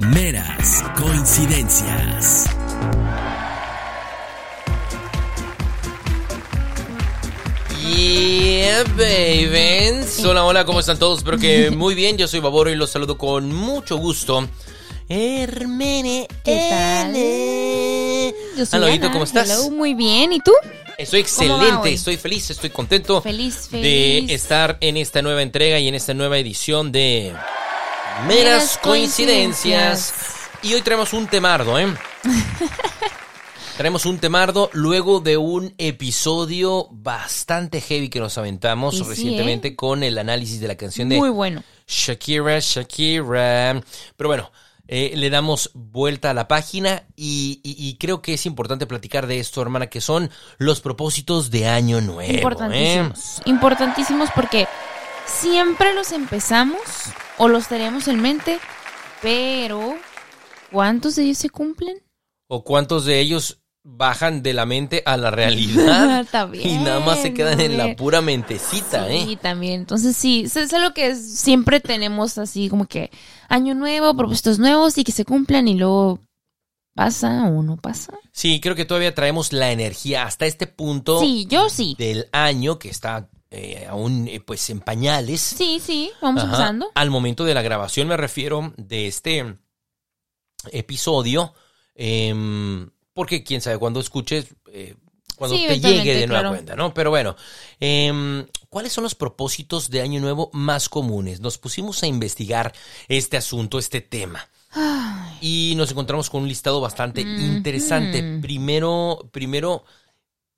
Meras coincidencias. Yeah, baby. Hola, hola, ¿cómo están todos? Espero que muy bien. Yo soy Baboro y los saludo con mucho gusto. Hermene. ¿Qué tal? Yo soy Ana. ¿cómo estás? Hello, muy bien. ¿Y tú? Estoy ¿Cómo va excelente, estoy feliz, estoy contento Feliz, de feliz. estar en esta nueva entrega y en esta nueva edición de Meras Coincidencias. Y hoy traemos un temardo, ¿eh? traemos un temardo luego de un episodio bastante heavy que nos aventamos sí, recientemente con el análisis de la canción de Muy bueno. Shakira, Shakira. Pero bueno, eh, le damos vuelta a la página y, y- y creo que es importante platicar de esto, hermana, que son los propósitos de Año Nuevo. ¿eh? Importantísimos. Importantísimos porque siempre los empezamos o los tenemos en mente, pero ¿cuántos de ellos se cumplen? ¿O cuántos de ellos bajan de la mente a la realidad? También, y nada más se quedan en la pura mentecita, Sí, ¿eh? también. Entonces sí, es es algo que siempre tenemos así como que año nuevo, propósitos nuevos y que se cumplan y luego pasa o no pasa. Sí, creo que todavía traemos la energía hasta este punto Sí, yo sí. del año que está eh, aún eh, pues en pañales. Sí, sí, vamos Ajá. empezando. Al momento de la grabación me refiero de este episodio, em, porque quién sabe cuándo escuches, eh, cuando Sí, te llegue de nueva claro. cuenta, ¿no? Pero bueno, em, ¿cuáles son los propósitos de Año Nuevo más comunes? Nos pusimos a investigar este asunto, este tema. Ay, Y nos encontramos con un listado bastante interesante. Primero, primero,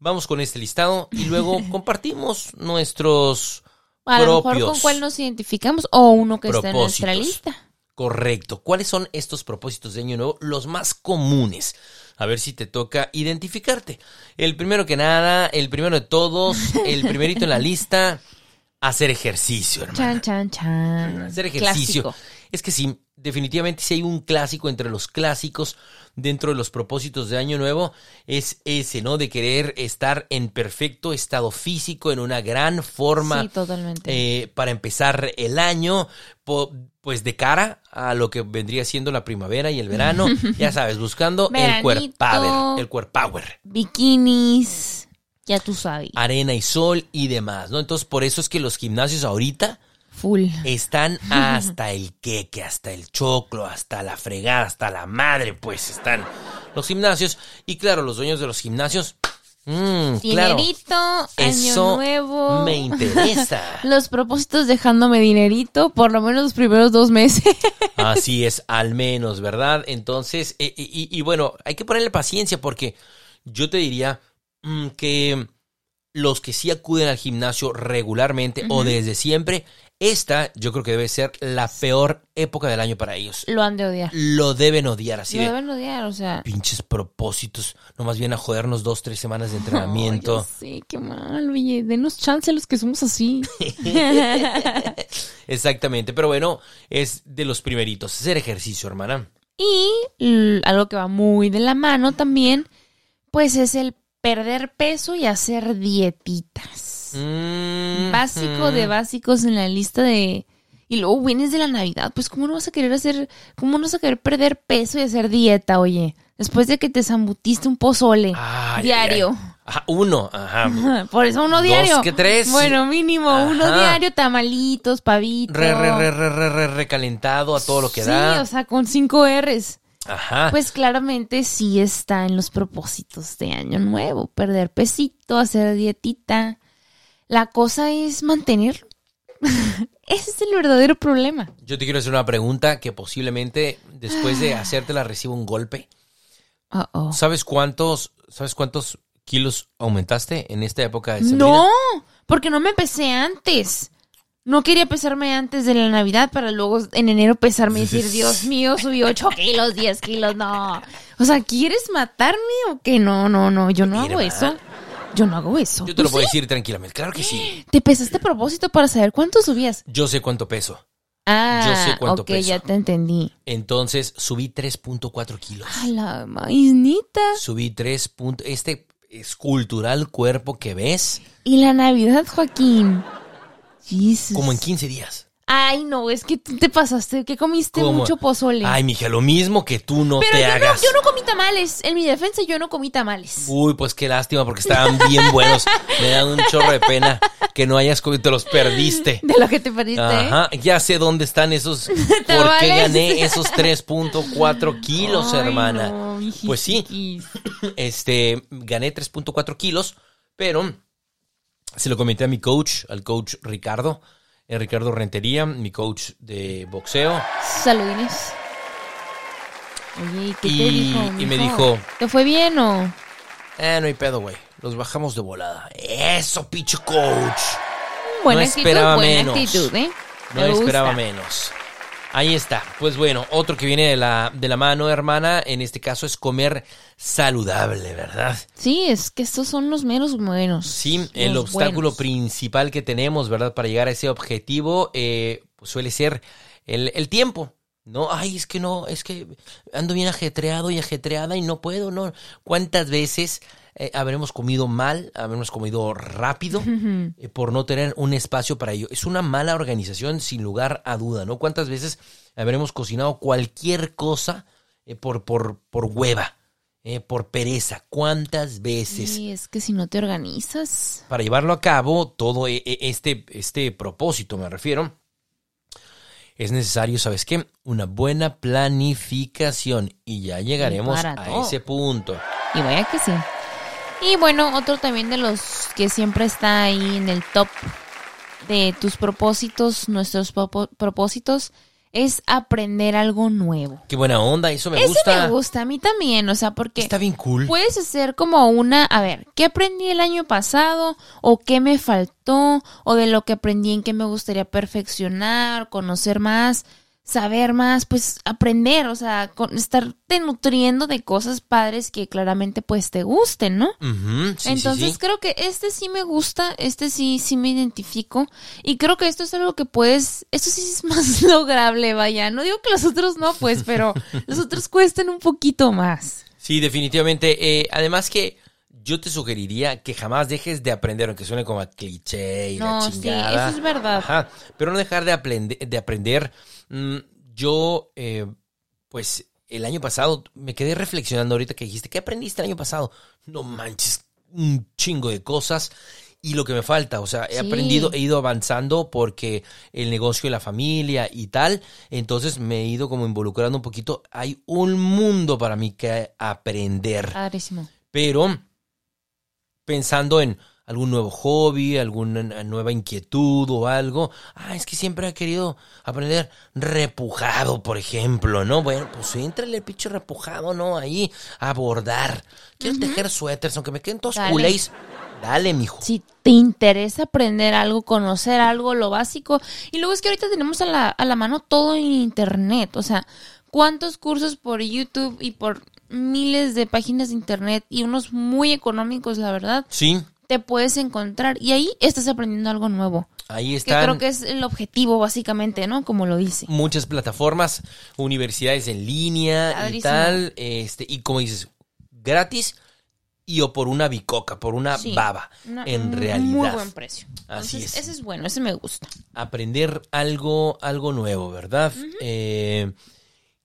vamos con este listado y luego compartimos nuestros a lo mejor con cuál nos identificamos o uno que está en nuestra lista. Correcto. ¿Cuáles son estos propósitos de Año Nuevo? Los más comunes. A ver si te toca identificarte. El primero que nada, el primero de todos, el primerito en la lista, hacer ejercicio, hermano. Chan, chan, chan. Hacer ejercicio. Clásico. Es que sí, definitivamente si hay un clásico entre los clásicos dentro de los propósitos de Año Nuevo, es ese, ¿no? De querer estar en perfecto estado físico, en una gran forma. Sí, totalmente. eh, para empezar el año, po- pues de cara a lo que vendría siendo la primavera y el verano, ya sabes, buscando el cuerpower, el cuerpower, Bikinis, ya tú sabes. arena y sol y demás, ¿no? Entonces, por eso es que los gimnasios ahorita Full. están hasta el queque, hasta el choclo, hasta la fregada, hasta la madre, pues están los gimnasios. Y claro, los dueños de los gimnasios, mm, claro, Dinerito, año eso nuevo. me interesa. Los propósitos dejándome dinerito por lo menos los primeros dos meses. Así es, al menos, ¿verdad? Entonces, eh, y, y- y bueno, hay que ponerle paciencia porque yo te diría mm, que los que sí acuden al gimnasio regularmente o desde siempre, esta yo creo que debe ser la peor época del año para ellos. Lo han de odiar. Lo deben odiar así Lo de deben odiar, o sea. pinches propósitos, nomás vienen a jodernos dos, tres semanas de entrenamiento. Ya sé, qué mal, oye. Denos chance a los que somos así. Exactamente, pero bueno, es de los primeritos, hacer ejercicio, hermana. y algo que va muy de la mano también, pues es el perder peso y hacer dietitas. Mm, Básico de básicos en la lista de... Y luego vienes de la Navidad, pues ¿cómo no vas a querer hacer, cómo no vas a querer perder peso y hacer dieta, oye? Después de que te zambutiste un pozole Ay, diario. ay, ay. Ajá, uno, ajá. Por eso uno Dos diario. que tres. Bueno, mínimo, uno diario, tamalitos, pavitos. Re, re, re, re, re, re, recalentado a todo lo que sí, da. o sea, con cinco R's. Ajá. Pues claramente sí está en los propósitos de año nuevo. Perder pesito, hacer dietita. La cosa es mantenerlo. Ese es el verdadero problema. Yo te quiero hacer una pregunta que posiblemente después de hacértela reciba un golpe. Uh -oh. ¿Sabes cuántos, sabes cuántos kilos aumentaste en esta época de No, porque no me pesé antes. No quería pesarme antes de la Navidad para luego en enero pesarme y decir, Dios mío, subí 8 kilos, 10 kilos, no. O sea, ¿quieres matarme o qué? No, no, no, yo no hago eso. Yo no hago eso. Yo te lo ¿Tú puedo decir tranquilamente. Claro que sí. ¿Te pesaste a propósito para saber cuánto subías? Yo sé cuánto peso. Ah, Yo sé cuánto ok, peso. ya te entendí. Entonces subí 3.4 kilos. A la maíznita. Subí 3. punto- Este escultural cuerpo que ves, Y la Navidad, Joaquín. Jesus. como en 15 días. Ay, no, es que tú te pasaste, que comiste ¿Cómo? mucho pozole. Ay, mija, lo mismo que tú no Pero te yo no, hagas. yo no comí tamales. En mi defensa, yo no comí tamales. Uy, pues qué lástima, porque estaban bien buenos. Me dan un chorro de pena que no hayas comido, te los perdiste. De lo que te perdiste. Ajá, ya sé dónde están esos. ¿Por qué gané esos 3.4 kilos, Ay, hermana? no, pues sí, este, gané 3.4 kilos, pero se lo comenté a mi coach, al coach Ricardo, Ricardo Rentería, mi coach de boxeo. Saludines. Oye, ¿y qué te Y- dijo? y me dijo- ¿Te fue bien o? Eh, no hay pedo, güey. Los bajamos de volada. Eso, pinche coach. Buena No actitud, esperaba buena menos. actitud, ¿eh? No gusta. esperaba menos. Ahí está. Pues bueno, otro que viene de la, de la mano, hermana, en este caso es comer saludable, ¿verdad? Sí, es que estos son los menos buenos. Sí, el obstáculo buenos. principal que tenemos, ¿verdad? Para llegar a ese objetivo eh, pues suele ser el, el tiempo. No, ay, es que no, es que ando bien ajetreado y ajetreada y no puedo, ¿no? ¿Cuántas veces eh, habremos comido mal, habremos comido rápido eh, por no tener un espacio para ello? Es una mala organización sin lugar a duda, ¿no? ¿Cuántas veces habremos cocinado cualquier cosa eh, por, por, por hueva, eh, por pereza? ¿Cuántas veces? Sí, es que si no te organizas. para llevarlo a cabo, todo e- e- este, este propósito, me refiero, es necesario, ¿sabes qué? Una buena planificación y ya llegaremos a todo. ese punto. Y vaya que sí. Y bueno, otro también de los que siempre está ahí en el top de tus propósitos, nuestros propósitos, es aprender algo nuevo. Qué buena onda, eso me gusta. me gusta, a mí también, o sea, porque Está bien cool. puedes hacer como una, a ver, ¿qué aprendí el año pasado? ¿O qué me faltó? ¿O de lo que aprendí en qué me gustaría perfeccionar, conocer más, saber más? Pues aprender, o sea, con, estarte nutriendo de cosas padres que claramente pues te gusten, ¿no? Sí, sí, Entonces sí. creo que este sí me gusta, este sí, sí me identifico y creo que esto es algo que puedes, esto sí es más lograble, vaya, no digo que los otros no, pues, pero los otros cuestan un poquito más. Sí, definitivamente. Eh, además que yo te sugeriría que jamás dejes de aprender, aunque suene como a cliché y No, la sí, chingada. eso es verdad. Ajá, pero no dejar de, aprende- de aprender. Mm, yo, eh, pues, el año pasado me quedé reflexionando ahorita que dijiste, ¿qué aprendiste el año pasado? No manches, un chingo de cosas. Y lo que me falta, o sea, he Sí. aprendido, he ido avanzando porque el negocio de la familia y tal, entonces me he ido como involucrando un poquito. Hay un mundo para mí que aprender Padrísimo. pero pensando en algún nuevo hobby, alguna nueva inquietud o algo. Ah, es que siempre he querido aprender repujado, por ejemplo, ¿no? Bueno, pues éntrale el pinche repujado, ¿no? Ahí, a bordar. Quiero tejer suéteres, aunque me queden todos Dale. culés. Dale, mijo. Si te interesa aprender algo, conocer algo, lo básico. Y luego es que ahorita tenemos a la, a la mano todo en internet. O sea, ¿cuántos cursos por YouTube y por miles de páginas de internet y unos muy económicos, la verdad, Sí, te puedes encontrar? Y ahí estás aprendiendo algo nuevo. ahí Que están creo que es el objetivo, básicamente, ¿no? Como lo dice. muchas plataformas, universidades en línea y tal, este, y como dices, gratis y o por una bicoca, por una Sí, baba, Una- en realidad. Muy buen precio. Así Entonces, es. Ese es bueno, ese me gusta. aprender algo, algo nuevo, ¿verdad? Eh,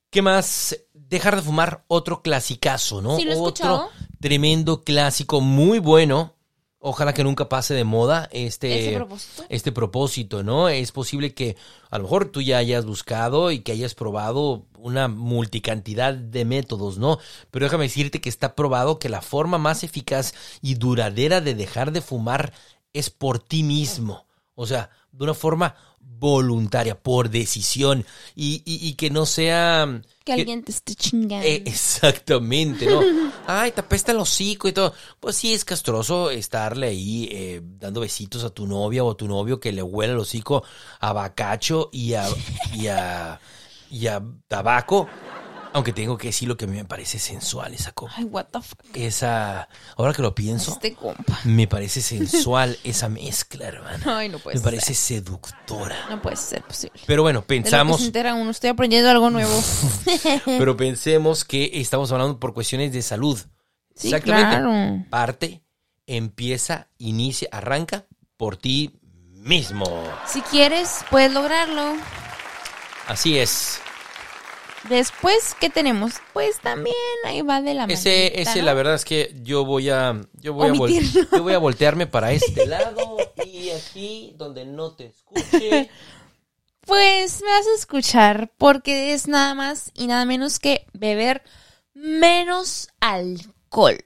¿Qué más? Dejar de fumar otro clasicazo, ¿no? Sí, lo he otro escuchado. tremendo clásico, muy bueno. Ojalá que nunca pase de moda este, ¿Ese propósito? este propósito, ¿no? Es posible que a lo mejor tú ya hayas buscado y que hayas probado una multicantidad de métodos, ¿no? Pero déjame decirte que está probado que la forma más eficaz y duradera de dejar de fumar es por ti mismo. O sea, de una forma voluntaria, por decisión. Y, y- y que no sea... Que alguien te esté chingando. Eh, exactamente, ¿no? Ay, te apesta el hocico y todo. Pues sí, es castroso estarle ahí eh, dando besitos a tu novia o a tu novio que le huele el hocico a bacacho y a, y a, y a tabaco. Aunque tengo que decir lo que a mí me parece sensual esa copa. Ay, what the fuck. Esa, ahora que lo pienso, Este compa. me parece sensual esa mezcla, hermana. Ay, no puede Me parece ser. seductora. No puede ser posible. Pero bueno, De lo que pensamos... se entera uno, estoy aprendiendo algo nuevo. Pero pensemos que estamos hablando por cuestiones de salud. Sí, claro. Parte, empieza, inicia, arranca por ti mismo. Si quieres, puedes lograrlo. Así es. Después, ¿qué tenemos? Pues también ahí va de la Ese, manita, ese ¿no? la verdad es que yo voy a, yo voy a, vol- Omitirlo. yo voy a voltearme para este lado y aquí donde no te escuche. Pues me vas a escuchar porque es nada más y nada menos que beber menos alcohol.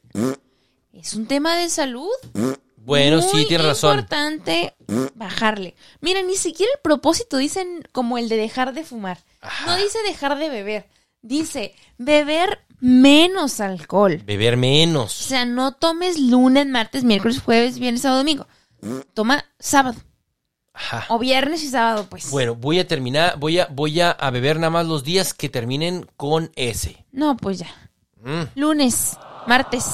Es un tema de salud. Bueno, sí, tienes razón. importante bajarle. Mira, ni siquiera el propósito dicen como el de dejar de fumar. No dice dejar de beber. Dice beber menos alcohol. Beber O menos. sea, no tomes lunes, martes, miércoles, jueves, viernes, sábado, domingo. Toma sábado. Ajá. O viernes y sábado, pues. Bueno, voy a terminar, voy a, voy a, a beber nada más los días que terminen con S. No, pues ya. Mm. Lunes, martes,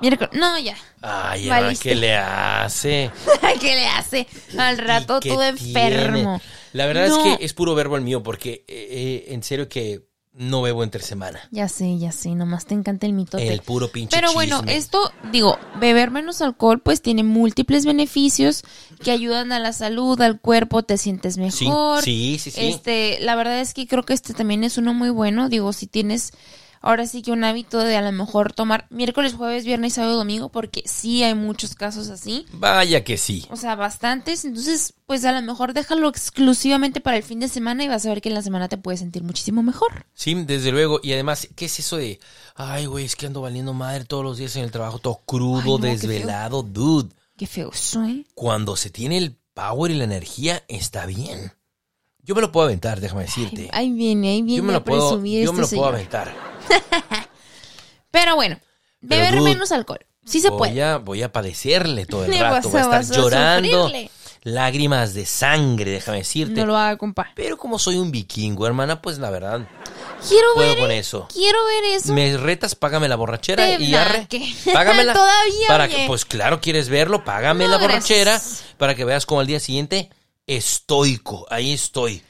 miércoles. No, ya. Ay, Valiste. ¿qué le hace? ¿Qué le hace? Al rato ¿Y qué todo enfermo. tiene? La verdad No. es que es puro verbo el mío, porque eh, eh, en serio que no bebo entre semana. Ya sé, ya sé. Nomás te encanta el mitote. El puro pinche Pero bueno, chisme. esto, digo, beber menos alcohol, pues tiene múltiples beneficios que ayudan a la salud, al cuerpo, te sientes Sí, mejor. sí, sí, sí. Este, la verdad es que creo que este también es uno muy bueno. Digo, si tienes ahora sí que un hábito de a lo mejor tomar miércoles, jueves, viernes, sábado, domingo, porque sí hay muchos casos así. Vaya que sí. O sea, bastantes. Entonces, pues a lo mejor déjalo exclusivamente para el fin de semana y vas a ver que en la semana te puedes sentir muchísimo mejor. Sí, desde luego. Y además, ¿qué es eso de, ay, güey, es que ando valiendo madre todos los días en el trabajo, todo crudo, Ay, no, qué desvelado, dude? Qué feo eso, ¿eh? Cuando se tiene el power y la energía, está bien. Yo me lo puedo aventar, déjame decirte. Ahí viene, ahí viene yo me a lo puedo, presumir yo me lo este puedo aventar. Pero bueno, Pero, beber dude, menos alcohol. Sí se voy puede. A, voy a padecerle todo el rato. Voy a estar llorando. sufrirle. Lágrimas de sangre, déjame decirte. No lo haga, compa. Pero como soy un vikingo, hermana, pues la verdad, Quiero puedo ver, con eh, eso. quiero ver eso. Me retas, págame la borrachera y arre. nada, que- Págamela. Todavía, para que, pues claro, quieres verlo, págame No, la borrachera gracias. para que veas como al día siguiente estoico, ahí estoy.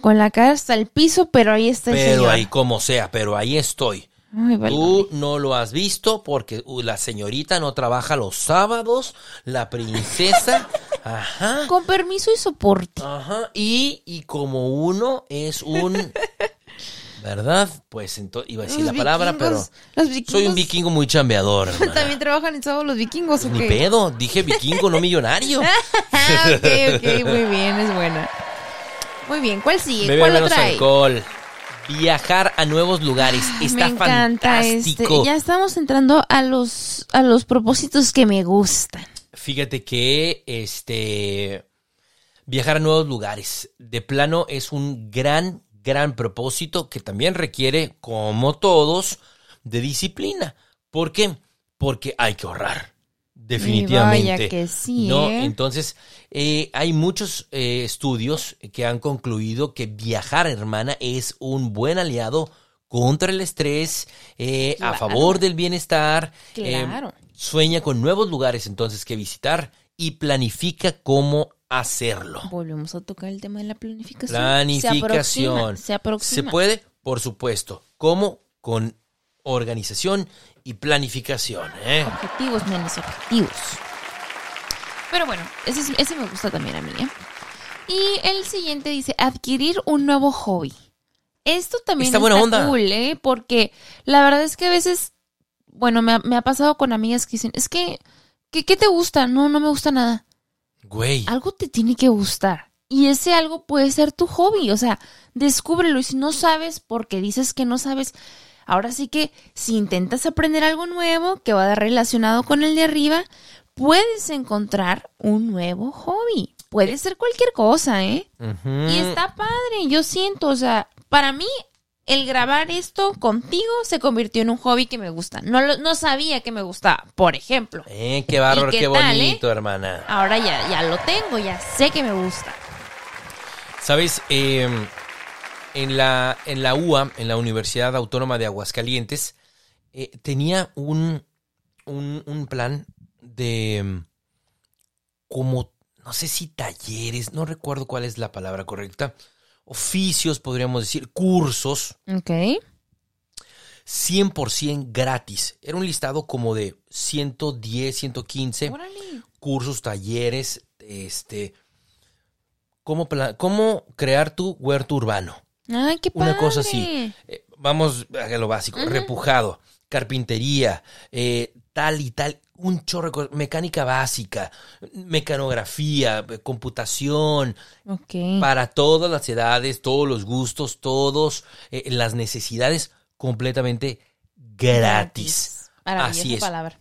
Con la cara hasta el piso, pero ahí está el Pero señor. ahí como sea, pero ahí estoy. Ay. Tú no lo has visto porque uh, la señorita no trabaja los sábados, la princesa, ajá, Con permiso y soporte. ajá, y, y como uno es un, ¿verdad? Pues entonces iba a decir Los la palabra, pero vikingos- los vikingos soy un vikingo muy chambeador. hermana. También trabajan en sábado los vikingos, ¿o Ni qué? pedo, dije vikingo, no millonario. Ah, ok, ok, muy bien, es buena. Muy bien, ¿cuál sigue? Beber ¿Cuál menos alcohol. Viajar a nuevos lugares. Está me encanta fantástico. este. Ya estamos entrando a los a los propósitos que me gustan. Fíjate que este viajar a nuevos lugares de plano es un gran gran propósito que también requiere como todos de disciplina. ¿Por qué? Porque hay que ahorrar. Definitivamente. vaya que sí, ¿no? ¿eh? Entonces, eh, hay muchos eh, estudios que han concluido que viajar, hermana, es un buen aliado contra el estrés, a favor del bienestar. Claro. sueña con nuevos lugares entonces que visitar y planifica cómo hacerlo. Volvemos a tocar el tema de la planificación. Planificación. Se aproxima. ¿Se puede? Por supuesto. ¿Cómo? Con organización y planificación. ¿eh? Objetivos, menos objetivos. Pero bueno, ese, es- ese me gusta también a mí. ¿eh? Y el siguiente dice, adquirir un nuevo hobby. Esto también Está está, buena onda. cool, ¿eh? Porque la verdad es que a veces, bueno, me ha, me ha pasado con amigas que dicen, es que, ¿qué, qué te gusta? No, no me gusta nada. Güey. Algo te tiene que gustar. Y ese algo puede ser tu hobby. O sea, descúbrelo. Y si no sabes, porque dices que no sabes, ahora sí que si intentas aprender algo nuevo que va relacionado con el de arriba, puedes encontrar un nuevo hobby. Puede ser cualquier cosa, ¿eh? Y está padre, yo siento, o sea, para mí el grabar esto contigo se convirtió en un hobby que me gusta. No, lo- no sabía que me gustaba, por ejemplo. Eh, qué bárbaro, ¿Y qué qué, tal, bonito, hermana. Ahora ya, ya lo tengo, ya sé que me gusta. Sabes, Eh, en, la, en la UA, en la Universidad Autónoma de Aguascalientes, eh, tenía un, un, un plan de mm, como, no sé si talleres, no recuerdo cuál es la palabra correcta, oficios, podríamos decir, cursos, Ok. 100% gratis. Era un listado como de 110, 115 Órale. cursos, talleres, este, cómo, cómo crear tu huerto urbano. Ay, qué padre. Una cosa así. Eh, vamos a lo básico. Repujado, carpintería, eh, tal y tal. Un chorro de cosas. Mecánica básica, mecanografía, eh, computación, Ok. para todas las edades, todos los gustos, todos eh, las necesidades completamente gratis. Maravillosa Así es. palabra.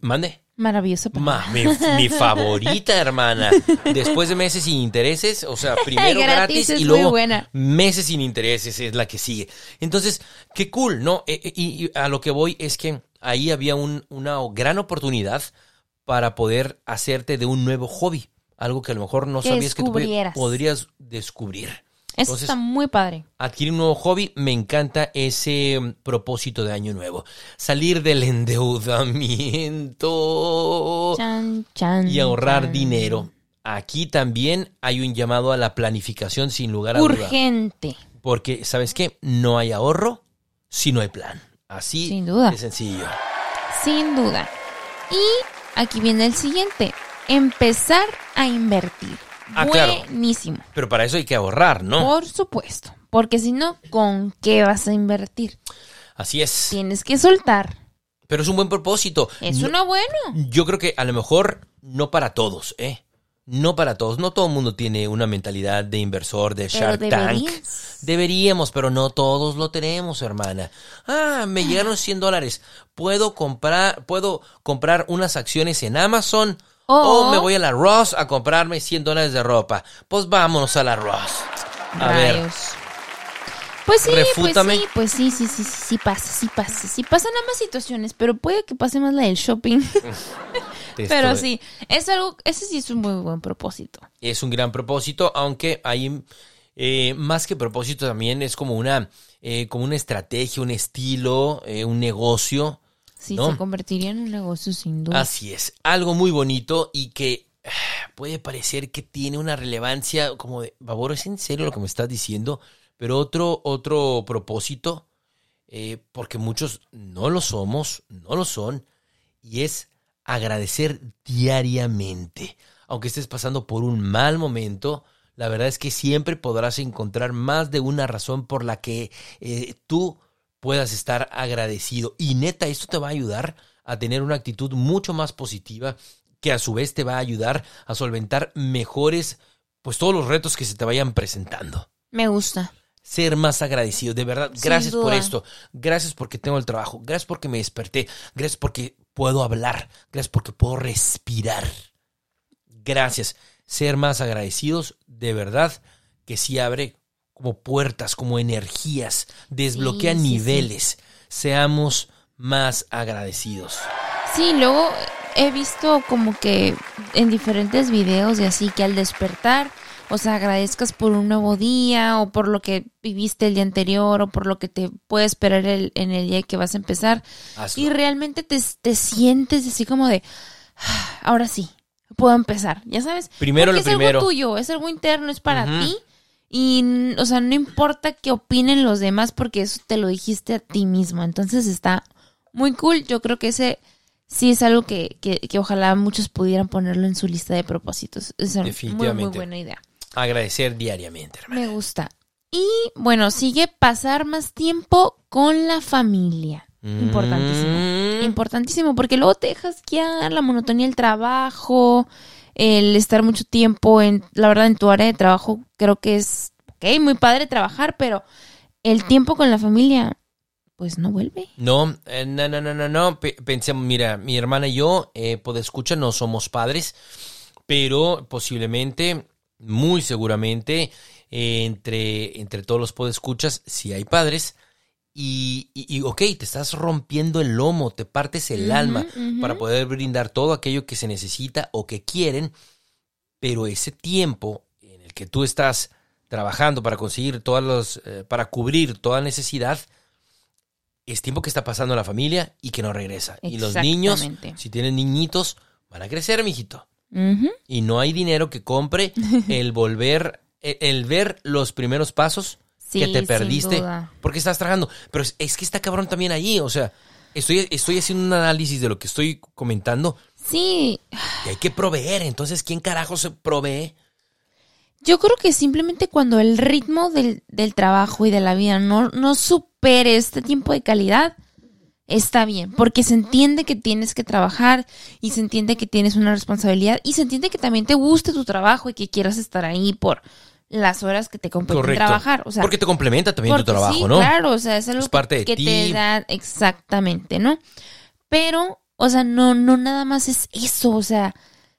Mande. Maravillosa palabra. Ma, mi, mi favorita, hermana. Después de meses sin intereses, o sea, primero Gratis y luego meses sin intereses es la que sigue. Entonces, qué cool, ¿no? Eh, eh, y, a lo que voy es que ahí había un- una gran oportunidad para poder hacerte de un nuevo hobby. Algo que a lo mejor no Que sabías que tú podrías descubrir. Eso Entonces, está muy padre. adquirir un nuevo hobby, me encanta ese mm, propósito de año nuevo. Salir del endeudamiento Chan, chan, y ahorrar chan. dinero. Aquí también hay un llamado a la planificación sin lugar a duda. Urgente. Porque, ¿sabes qué? No hay ahorro si no hay plan. Así Sin duda. de sencillo. Sin duda. Y aquí viene el siguiente. Empezar a invertir. Ah, claro. Buenísimo. Pero para eso hay que ahorrar, ¿no? Por supuesto. Porque si no, ¿con qué vas a invertir? Así es. Tienes que soltar. Pero es un buen propósito. Es No- uno bueno. Yo creo que a lo mejor no para todos, ¿eh? No para todos. No todo el mundo tiene una mentalidad de inversor, de Pero Shark Tank. Deberíamos, pero no todos lo tenemos, hermana. Ah, me llegaron 100 dólares. ¿Puedo comprar, puedo comprar unas acciones en Amazon? O- O me voy a la Ross a comprarme 100 dólares de ropa. Pues vámonos a la Ross. A ver, Rayos. Pues sí, Refútame. pues sí, pues sí, sí, sí, sí, sí pasa, sí pasa. Sí pasan ambas situaciones, pero puede que pase más la del shopping. pero sí, es algo, ese sí es un muy buen propósito. Es un gran propósito, aunque hay eh, más que propósito también es como una, eh, como una estrategia, un estilo, eh, un negocio. Sí, ¿No? se convertiría en un negocio sin duda. Así es, algo muy bonito y que ah, puede parecer que tiene una relevancia como de, Baboro, ¿es en serio lo que me estás diciendo? Pero otro, otro propósito, eh, porque muchos no lo somos, no lo son, y es agradecer diariamente. Aunque estés pasando por un mal momento, la verdad es que siempre podrás encontrar más de una razón por la que eh, tú puedas estar agradecido. Y neta, esto te va a ayudar a tener una actitud mucho más positiva que a su vez te va a ayudar a solventar mejores, pues todos los retos que se te vayan presentando. Me gusta. Ser más agradecido, de verdad. Sin Gracias por esto. Gracias porque tengo el trabajo. Gracias porque me desperté. Gracias porque puedo hablar. Gracias porque puedo respirar. Gracias. Ser más agradecidos, de verdad, que sí abre como puertas, como energías, desbloquea Sí, sí, sí. niveles. Seamos más agradecidos. Sí, luego he visto como que en diferentes videos y así que al despertar, o sea, agradezcas por un nuevo día o por lo que viviste el día anterior o por lo que te puede esperar el- en el día que vas a empezar. Hazlo. Y realmente te, te sientes así como de, "Ah, ahora sí, puedo empezar, ya sabes. Primero Porque lo es primero. algo tuyo, es algo interno, es para ti. Y, o sea, no importa qué opinen los demás porque eso te lo dijiste a ti mismo. Entonces está muy cool. Yo creo que ese sí es algo que, que, que ojalá muchos pudieran ponerlo en su lista de propósitos. Es una muy, buena idea. Agradecer diariamente, hermano. Me gusta. Y bueno, sigue pasar más tiempo con la familia. Importantísimo. Mm. Importantísimo, porque luego te dejas guiar la monotonía del trabajo, el estar mucho tiempo en, la verdad, en tu área de trabajo, creo que es, ok, muy padre trabajar, pero el tiempo con la familia, pues no vuelve. No, eh, no, no, no, no, no. Pe- Pensemos, mira, mi hermana y yo, eh, por escucha, no somos padres, pero posiblemente, muy seguramente, eh, entre, entre todos los podescuchas, si hay padres. Y, y, y, ok, te estás rompiendo el lomo, te partes el alma para poder brindar todo aquello que se necesita o que quieren, pero ese tiempo en el que tú estás trabajando para conseguir todas los, eh, para cubrir toda necesidad, es tiempo que está pasando la familia y que no regresa. Y los niños, si tienen niñitos, van a crecer, mijito. Y no hay dinero que compre el volver, el, el ver los primeros pasos Sí, que te sin perdiste duda. porque estás trabajando. Pero es, es que está cabrón también allí, o sea, estoy, estoy haciendo un análisis de lo que estoy comentando Sí, y hay que proveer. Entonces, ¿quién carajo se provee? yo creo que simplemente cuando el ritmo del, del trabajo y de la vida no, no supere este tiempo de calidad, está bien, porque se entiende que tienes que trabajar y se entiende que tienes una responsabilidad y se entiende que también te guste tu trabajo y que quieras estar ahí por las horas que te competen trabajar. O sea, Porque te complementa también tu trabajo, sí, ¿no? Claro, o sea, es algo Es parte de que ti. te da exactamente, ¿no? Pero, o sea, no, no nada más es eso, o sea,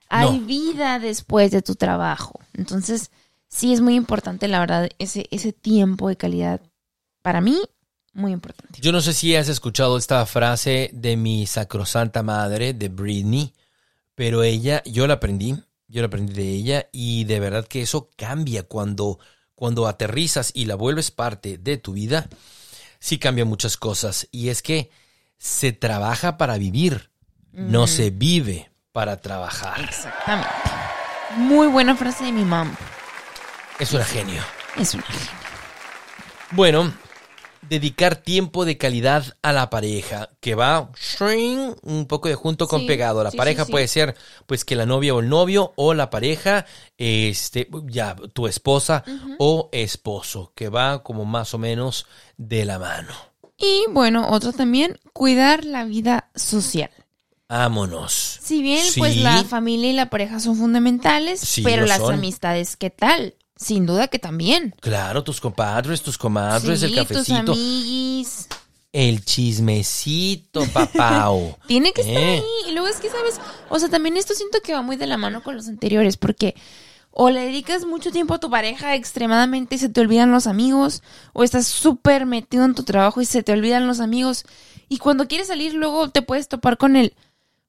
hay No. vida después de tu trabajo. Entonces, sí es muy importante, la verdad, ese, ese tiempo de calidad. Para mí, muy importante. Yo no sé si has escuchado esta frase de mi sacrosanta madre, de Britney, pero ella, yo la aprendí, yo la aprendí de ella y de verdad que eso cambia cuando, cuando aterrizas y la vuelves parte de tu vida, sí cambia muchas cosas. Y es que se trabaja para vivir, no se vive para trabajar. Exactamente. Muy buena frase de mi mamá. Es una genio. Es una genia. Bueno, dedicar tiempo de calidad a la pareja, que va shring, un poco de junto con Sí, pegado. La sí, pareja sí, puede ser pues que la novia o el novio o la pareja, este, ya tu esposa o esposo, que va como más o menos de la mano. Y bueno, otro también, cuidar la vida social. Vámonos. Si bien, pues la familia y la pareja son fundamentales, pero las son. amistades, ¿qué tal? Sin duda que también. Claro, tus compadres, tus comadres, sí, el cafecito, tus amiguis. el chismecito, papao. Tiene que estar Eh. ahí. Y luego es que, ¿sabes? O sea, también esto siento que va muy de la mano con los anteriores, porque o le dedicas mucho tiempo a tu pareja extremadamente y se te olvidan los amigos, o estás súper metido en tu trabajo y se te olvidan los amigos. Y cuando quieres salir, luego te puedes topar con el,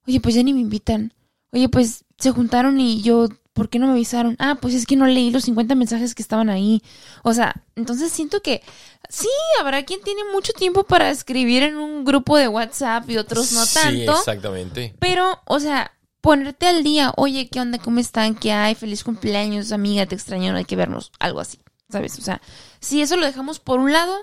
oye, pues ya ni me invitan. Oye, pues se juntaron y yo, ¿por qué no me avisaron? Ah, pues es que no leí los 50 mensajes que estaban ahí. O sea, entonces siento que sí, habrá quien tiene mucho tiempo para escribir en un grupo de WhatsApp y otros no Sí, tanto. exactamente. Pero, o sea, ponerte al día, oye, ¿qué onda? ¿Cómo están? ¿Qué hay? Feliz cumpleaños, amiga, te extraño, hay que vernos. Algo así, ¿sabes? O sea, si eso lo dejamos por un lado,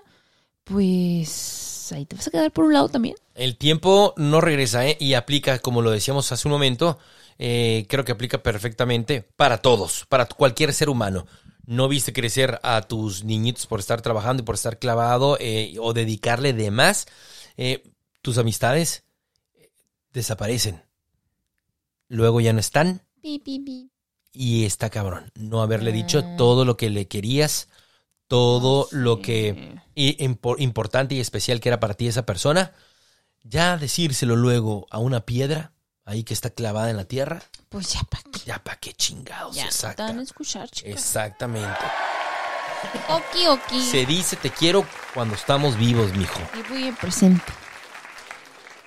pues ahí te vas a quedar por un lado también. El tiempo no regresa ¿eh? y aplica, como lo decíamos hace un momento, eh, creo que aplica perfectamente para todos, para cualquier ser humano. No viste crecer a tus niñitos por estar trabajando y por estar clavado eh, o dedicarle de más. eh, tus amistades desaparecen. Luego ya no están Pi, pi, pi. y está cabrón. No haberle dicho todo lo que le querías, todo lo que y impo- importante y especial que era para ti esa persona, ya decírselo luego a una piedra ahí que está clavada en la tierra, Pues ya para qué. ya para qué chingados, Ya no te exacta- van a escuchar. Exactamente. Oki, oki. Se dice te quiero cuando estamos vivos, mijo. Y voy en presente.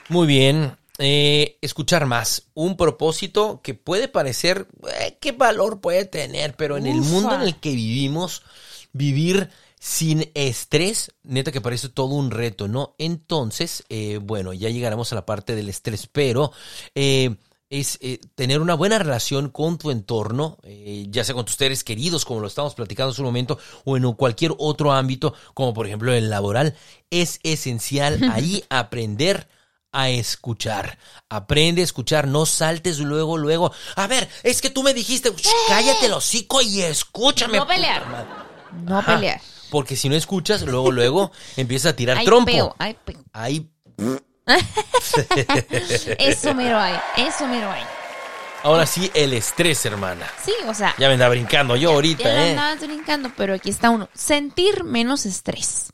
Muy bien. eh, escuchar más. Un propósito que puede parecer, eh, qué valor puede tener, pero en el mundo en el que vivimos, vivir sin estrés, neta que parece todo un reto, ¿no? Entonces, eh, bueno, ya llegaremos a la parte del estrés, pero eh, es eh, tener una buena relación con tu entorno, eh, ya sea con tus seres queridos, como lo estamos platicando hace un momento, o en cualquier otro ámbito, como por ejemplo el laboral, es esencial ahí aprender a escuchar. Aprende a escuchar, no saltes luego, luego. A ver, es que tú me dijiste, "Shh, cállate el hocico y escúchame. No pelear. puta madre". No pelear. Porque si no escuchas, luego, luego empiezas a tirar Ay, trompo. peo, ay, peo. Ahí. Eso mero hay. Eso mero hay. Ahora sí, el estrés, hermana. Sí, o sea, Ya me anda brincando yo ya ahorita, la ¿eh? andabas brincando, pero aquí está uno. Sentir menos estrés.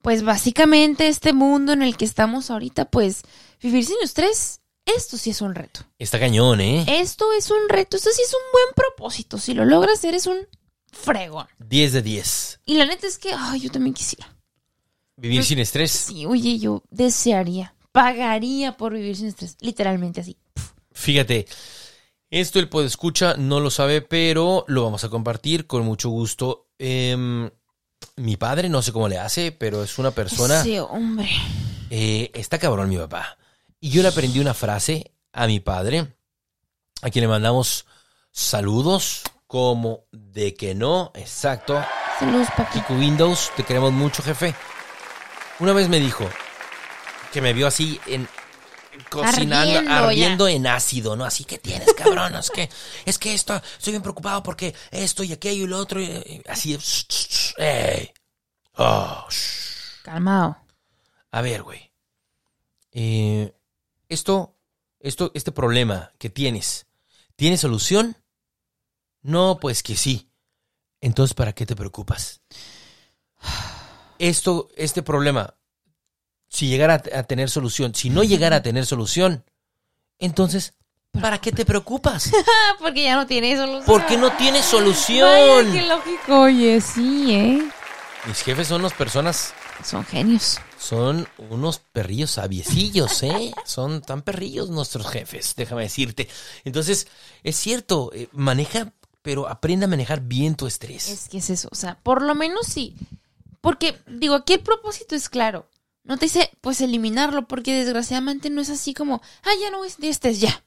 Pues básicamente este mundo en el que estamos ahorita, pues vivir sin estrés, esto sí es un reto. Está cañón, ¿eh? Esto es un reto, esto sí es un buen propósito. Si lo logras, eres un fregón. 10 de 10. Y la neta es que, ay, yo también quisiera. Vivir sin estrés. Sí, oye, yo desearía, pagaría por vivir sin estrés. Literalmente así. Fíjate, esto el escucha no lo sabe, pero lo vamos a compartir con mucho gusto. Em, mi padre, no sé cómo le hace, pero es una persona. Sí, hombre. Eh, está cabrón mi papá. Y yo le aprendí una frase a mi padre, a quien le mandamos saludos, como de que no, exacto. Saludos, papi. Kiko Windows, te queremos mucho, jefe. Una vez me dijo, que me vio así en cocinando, Ardiendo ardiendo, en ácido, ¿no? Así que tienes, cabrón, es que, es que esto, estoy bien preocupado porque esto y aquello y lo otro, y- y así, ey. Oh. Calmado. A ver, güey. Eh, esto, esto, este problema que tienes, ¿tiene solución? No, pues que sí. Entonces, ¿para qué te preocupas? Esto, este problema, si llegara a, a tener solución, si no llegara a tener solución, entonces, ¿para qué te preocupas? Porque ya no tiene solución. Porque no tiene Vaya, solución. qué lógico. Oye, sí, ¿eh? Mis jefes son unas personas Son genios. Son unos perrillos sabiecillos, ¿eh? Son tan perrillos nuestros jefes, déjame decirte. Entonces, es cierto, eh, maneja, pero aprende a manejar bien tu estrés. Es que es eso, o sea, por lo menos sí. Porque, digo, aquí el propósito es claro. No te dice, pues, eliminarlo, porque desgraciadamente no es así como, ah, ya no voy a sentir estrés, ya.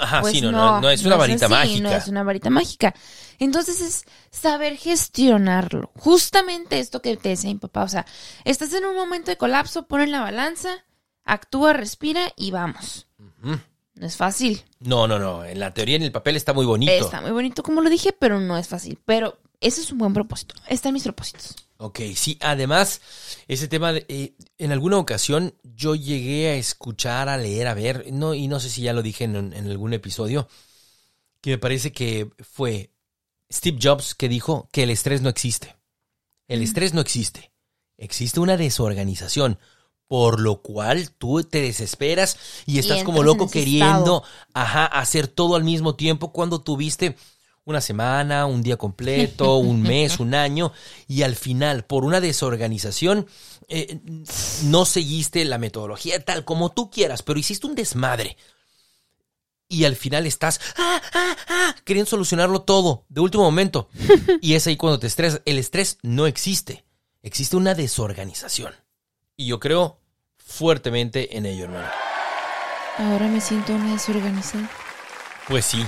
Ajá, Pues sí, no, no, no es una varita así, mágica. No es una varita mágica. Entonces es saber gestionarlo. Justamente esto que te decía mi papá. O sea, estás en un momento de colapso, pon en la balanza, actúa, respira y vamos. No es fácil. No, no, no. En la teoría, en el papel está muy bonito. Está muy bonito como lo dije, pero no es fácil. Pero ese es un buen propósito. Están mis propósitos. Ok, sí, además, ese tema, de, eh, en alguna ocasión yo llegué a escuchar, a leer, a ver, no, y no sé si ya lo dije en, en algún episodio, que me parece que fue Steve Jobs que dijo que el estrés no existe. El Mm. estrés no existe. Existe una desorganización, por lo cual tú te desesperas y estás como loco queriendo, ajá, hacer todo al mismo tiempo cuando tuviste una semana, un día completo, un mes, un año, y al final, por una desorganización, eh, no seguiste la metodología tal como tú quieras, pero hiciste un desmadre. Y al final estás ah, ah, ah, queriendo solucionarlo todo de último momento. Y es ahí cuando te estresas. El estrés no existe. Existe una desorganización. Y yo creo fuertemente en ello, hermano. Ahora me siento una desorganizada. Pues sí.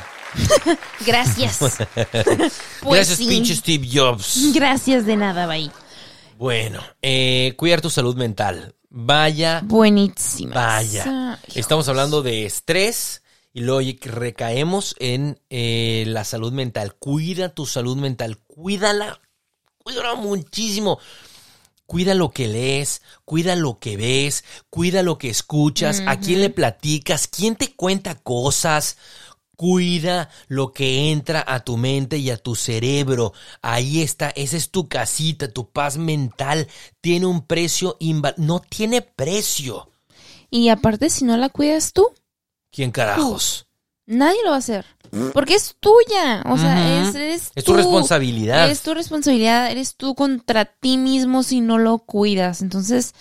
Gracias. pues Gracias, sí. pinche Steve Jobs. Gracias de nada, bye. Bueno, eh, cuidar tu salud mental. Vaya, Buenísima. vaya. Estamos hablando de estrés y luego recaemos en eh, la salud mental. Cuida tu salud mental, cuídala, cuídala muchísimo. Cuida lo que lees, cuida lo que ves, cuida lo que escuchas, a quién le platicas, quién te cuenta cosas. Cuida lo que entra a tu mente y a tu cerebro. Ahí está, esa es tu casita, tu paz mental. Tiene un precio. No tiene precio. Y aparte, si no la cuidas tú, ¿Quién carajos? Nadie lo va a hacer. Porque es tuya. O sea, es, Es tu tú. responsabilidad. Es tu responsabilidad. Eres tú contra ti mismo si no lo cuidas. Entonces,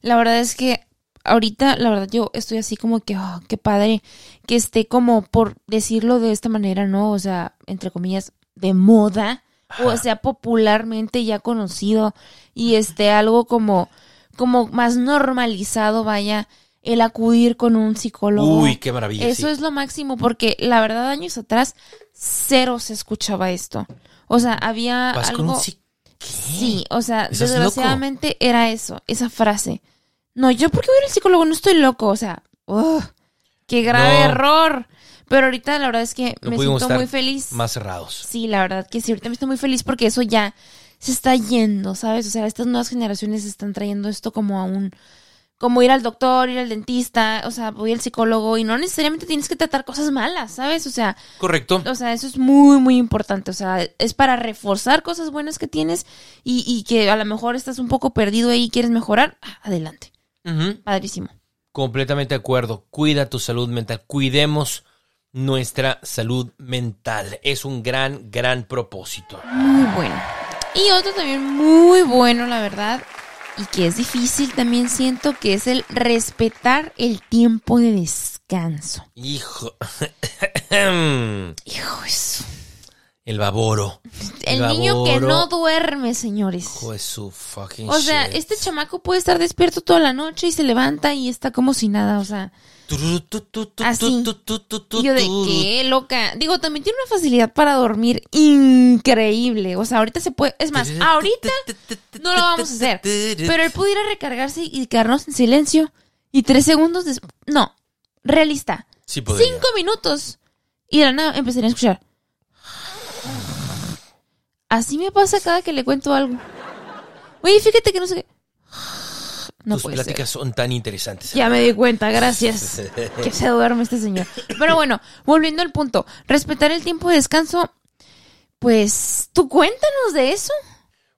la verdad es que ahorita, la verdad, yo estoy así como que, oh, qué padre que esté como, por decirlo de esta manera, ¿no? O sea, entre comillas, de moda. O sea, popularmente ya conocido. Y esté algo como, como más normalizado, vaya, el acudir con un psicólogo. Uy, qué maravilla. Eso sí. es lo máximo, porque la verdad, años atrás, cero se escuchaba esto. O sea, había ¿Vas algo. con un. Sí, o sea, ¿Estás desgraciadamente era eso, esa frase. No, yo porque voy al psicólogo no estoy loco, o sea, ugh, qué grave No. error. Pero ahorita la verdad es que No me siento estar muy feliz. Más cerrados. Sí, la verdad que sí, ahorita me estoy muy feliz porque eso ya se está yendo, ¿sabes? O sea, estas nuevas generaciones están trayendo esto como a un como ir al doctor, ir al dentista, o sea, voy al psicólogo y no necesariamente tienes que tratar cosas malas, ¿sabes? O sea, Correcto. o sea, eso es muy, muy importante. O sea, es para reforzar cosas buenas que tienes y, y que a lo mejor estás un poco perdido ahí y quieres mejorar. ah, Adelante. Padrísimo. Completamente de acuerdo. Cuida tu salud mental. Cuidemos nuestra salud mental. Es un gran, gran propósito. Muy bueno. Y otro también muy bueno, la verdad, y que es difícil también siento que es el respetar el tiempo de descanso. Hijo. Hijo eso. El baboro. El niño que no duerme, señores. Hijo de su fucking O sea, shit. este chamaco puede estar despierto toda la noche y se levanta y está como si nada, o sea. Así. Y yo de qué loca. Digo, también tiene una facilidad para dormir increíble. O sea, ahorita se puede. Es más, ahorita no lo vamos a hacer. Pero él pudiera recargarse y quedarnos en silencio Y tres segundos después. No, realista. Sí. Cinco minutos. Y de la nada empezaría a escuchar. Así me pasa cada que le cuento algo. Oye, fíjate que no sé qué. No Tus puede pláticas son tan interesantes. Ya me di cuenta, gracias. que se duerme este señor. Pero bueno, volviendo al punto. Respetar el tiempo de descanso. Pues, tú cuéntanos de eso.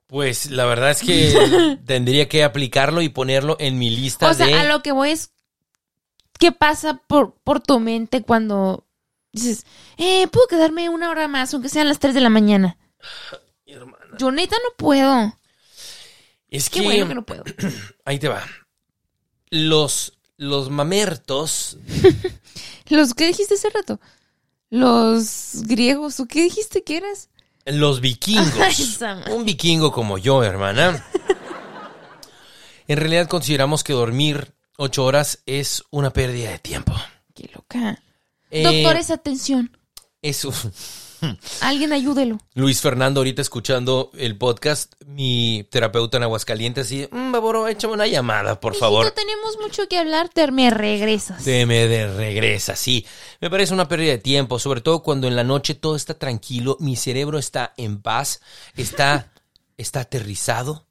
Pues la verdad es que tendría que aplicarlo y ponerlo en mi lista O sea, de... a lo que voy es. ¿Qué pasa por, por tu mente cuando dices, eh, puedo quedarme una hora más, aunque sean las 3 de la mañana? Yo neta no puedo. Es Qué que... bueno que no puedo. Ahí te va. Los, los mamertos, Los que dijiste hace rato. Los griegos, ¿o qué dijiste que eras? los vikingos. Un vikingo como yo, hermana. En realidad consideramos que dormir ocho horas es una pérdida de tiempo. Qué loca. Eh, Doctores, atención. Eso. Alguien ayúdelo. Luis Fernando, ahorita escuchando el podcast, mi terapeuta en Aguascalientes, así, mmm, Baboro, échame una llamada, por favor. Mijito, tenemos mucho que hablar, te me regresas. Se me de regresa, sí. Me parece una pérdida de tiempo, sobre todo cuando en la noche todo está tranquilo, mi cerebro está en paz, está, está aterrizado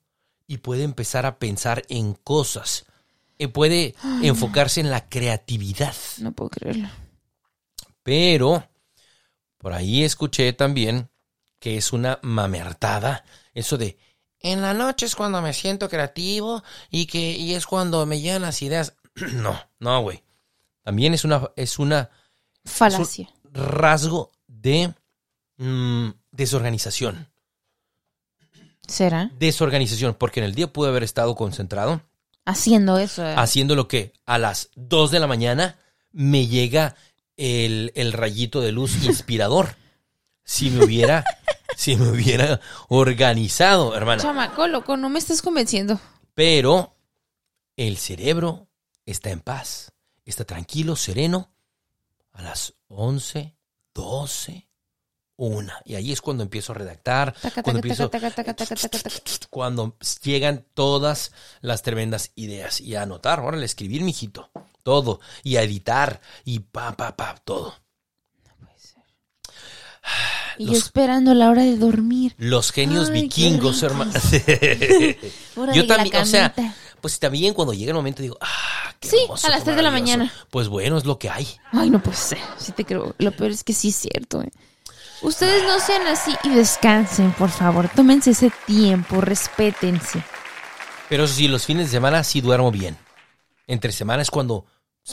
y puede empezar a pensar en cosas. Eh, puede enfocarse en la creatividad. No puedo creerlo. Pero por ahí escuché también que es una mamertada eso de en la noche es cuando me siento creativo y que y es cuando me llegan las ideas. No, no, güey. También es una es una Falacia. rasgo de mm, desorganización. ¿Será? Desorganización, porque en el día pude haber estado concentrado Haciendo eso. eh. haciendo lo que a las 2 de la mañana me llega el, el rayito de luz inspirador. Si me hubiera, si me hubiera organizado, hermana. Chamaco, loco, no me estás convenciendo. Pero el cerebro está en paz, está tranquilo, sereno, a las 11, 12, 1. Y ahí es cuando empiezo a redactar, cuando empiezo, cuando llegan todas las tremendas ideas y a anotar, órale, escribir, mijito, todo, y a editar, y pa, pa, pa, todo. Y yo esperando la hora de dormir. Los genios Ay, vikingos, hermano. Yo también, o sea, pues también cuando llega el momento digo, ah, qué Sí, hermoso, a las qué tres de la mañana. Pues bueno, es lo que hay. Ay, no puede ser. Sí te creo. Lo peor es que sí es cierto. eh. Ustedes no sean así y descansen, por favor. Tómense ese tiempo, respétense. Pero eso sí, los fines de semana sí duermo bien. Entre semana es cuando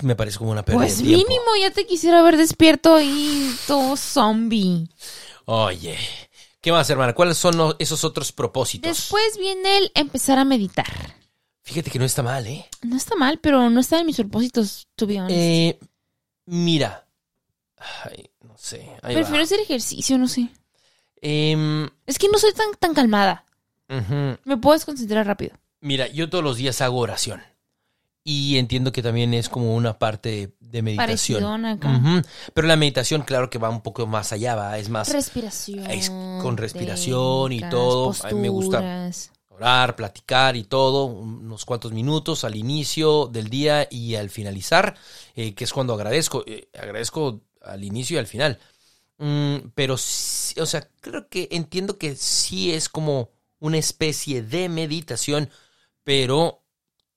me parece como una pérdida Pues de tiempo. mínimo ya te quisiera ver despierto ahí todo zombie. Oye, ¿qué más, hermana? ¿Cuáles son los- esos otros propósitos? Después viene el empezar a meditar. Fíjate que no está mal, ¿eh? No está mal, pero no está en mis propósitos, to be honest. Eh, mira. Ay, va. Prefiero hacer ejercicio, no sé. Em, Es que no soy tan, tan calmada. ujú. Me puedo desconcentrar rápido. Mira, yo todos los días hago oración. Y entiendo que también es como una parte de, de meditación. Acá. Ujú. Pero la meditación, claro que va un poco más allá, va. Es más Respiración. Es con respiración y técnicas, todo. A mí me gusta. posturas. orar, platicar y todo, unos cuantos minutos al inicio del día y al finalizar, eh, que es cuando agradezco. eh, agradezco al inicio y al final. Mm, pero, sí, o sea, creo que entiendo que sí es como una especie de meditación, pero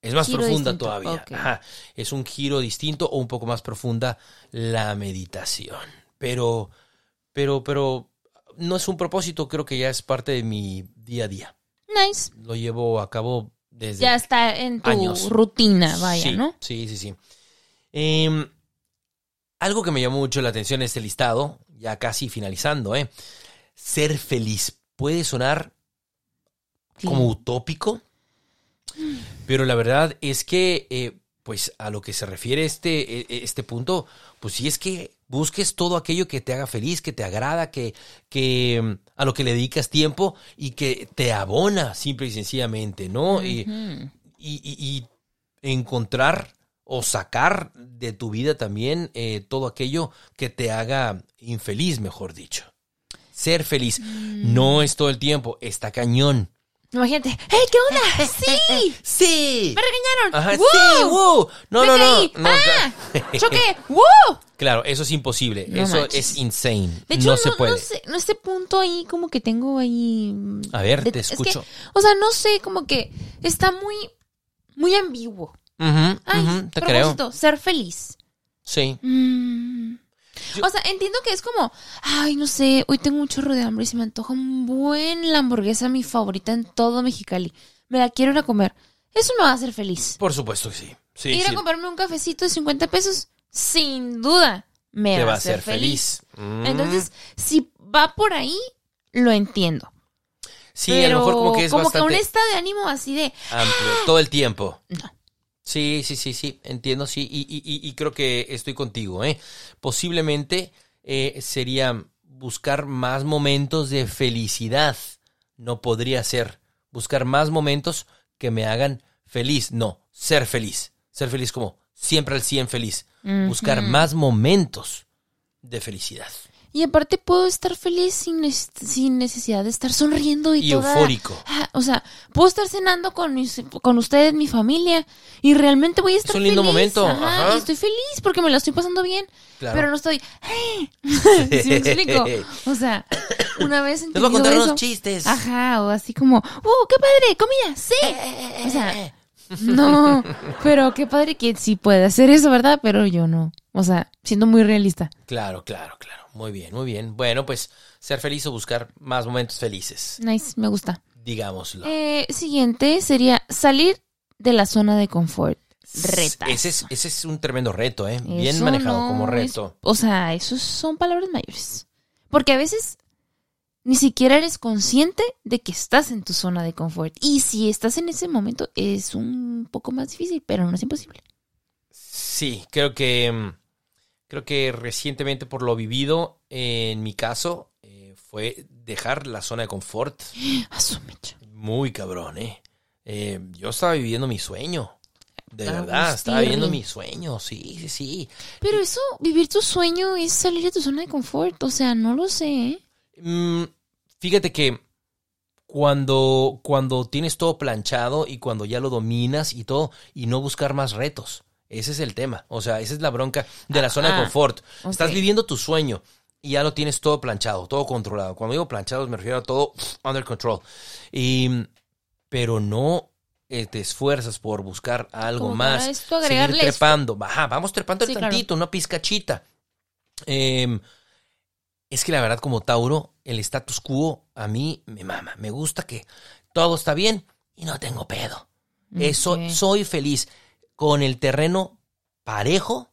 es más Giro profunda distinto, todavía. Ajá, es un giro distinto o un poco más profunda la meditación. Pero, pero, pero no es un propósito, creo que ya es parte de mi día a día. Nice. Lo llevo a cabo desde Ya está en tu años. rutina, vaya, sí, ¿no? Sí, sí, sí. Em, algo que me llamó mucho la atención en este listado, ya casi finalizando, ¿eh? Ser feliz. Puede sonar Sí. como utópico, pero la verdad es que, eh, pues a lo que se refiere este, eh, este punto, pues sí es que busques todo aquello que te haga feliz, que te agrada, que, que mm, a lo que le dedicas tiempo y que te abona simple y sencillamente, ¿no? Y- y encontrar o sacar de tu vida también eh, todo aquello que te haga infeliz, mejor dicho. Ser feliz Mm. no es todo el tiempo, está cañón. Imagínate, ¡hey, qué onda! ¡Sí! Sí. ¡Me engañaron. Ajá, ¡Woo! sí, ¡woo! No, no, no, no, ¡Ah! claro. ¡Choqué! ¡Woo! Claro, eso es imposible. No eso manches. es insane. De hecho, no se puede. No sé, no este punto ahí como que tengo ahí... mm, A ver, de- te es que, escucho. o sea, no sé, como que está muy, muy ambiguo. Ay, ujú, te creo. propósito, ser feliz. Sí. Mm. Yo- O sea, entiendo que es como, ay, no sé, hoy tengo un chorro de hambre y se me antoja un buen la hamburguesa, mi favorita en todo Mexicali. Me la quiero ir a comer. Eso me va a hacer feliz. Por supuesto que sí. Sí, ir sí. a comprarme un cafecito de 50 pesos, sin duda, me Te va a hacer feliz. Mm. Entonces, si va por ahí, lo entiendo. sí, Pero a lo mejor como que es un bastante estado de ánimo así de, amplio todo el tiempo. no. Sí, sí, sí, sí, entiendo, sí, y, y- y- creo que estoy contigo, ¿eh? Posiblemente eh, sería buscar más momentos de felicidad, no podría ser buscar más momentos que me hagan feliz, no, ser feliz, ser feliz como siempre al 100 feliz, buscar más momentos de felicidad Y aparte puedo estar feliz sin, sin necesidad de estar sonriendo y, y toda- eufórico. Ah, o sea, puedo estar cenando con, mis- con ustedes, mi familia, y realmente voy a estar un lindo feliz. momento, Ajá, ajá. Y estoy feliz porque me la estoy pasando bien. Claro. Pero no estoy... ¿Sí me explico? O sea, una vez Les voy a contar entendido unos eso- chistes. Ajá, o así como, ¡uh, qué padre! ¡Comida! ¡Sí! O sea, no, pero qué padre que sí puede hacer eso, ¿verdad? Pero yo no. O sea, siendo muy realista. Claro, claro, claro. Muy bien, muy bien. Bueno, pues ser feliz o buscar más momentos felices, Nice, me gusta. digámoslo. Eh, siguiente sería salir de la zona de confort. Reta. Ese es, ese es un tremendo reto, ¿eh? Bien manejado no como es- reto. o sea, esos son palabras mayores. Porque a veces ni siquiera eres consciente de que estás en tu zona de confort. Y si estás en ese momento es un poco más difícil, pero no es imposible. Sí, creo que mm, creo que recientemente por lo vivido, en mi caso, eh, fue dejar la zona de confort. Muy cabrón, ¿eh? Eh, yo estaba viviendo mi sueño. De Agustín. verdad, estaba viviendo mi sueño, sí, sí, sí. Pero eso, vivir tu sueño es salir de tu zona de confort. O sea, no lo sé. ¿eh? Mm, fíjate que cuando, cuando tienes todo planchado y cuando ya lo dominas y todo, y no buscar más retos. Ese es el tema. O sea, esa es la bronca de la zona de Ah, confort. Estás viviendo tu sueño y ya lo tienes todo planchado, todo controlado. Cuando digo planchado me refiero a todo under control. Y, pero no eh, te esfuerzas por buscar algo Como más. para esto seguir esto. trepando. Ajá, vamos trepando Sí, el claro. tantito, una pizcachita. Em, es que la verdad, como Tauro, el status quo a mí me mama. Me gusta que todo está bien y no tengo pedo. Eso, Ok. soy feliz. Con el terreno parejo,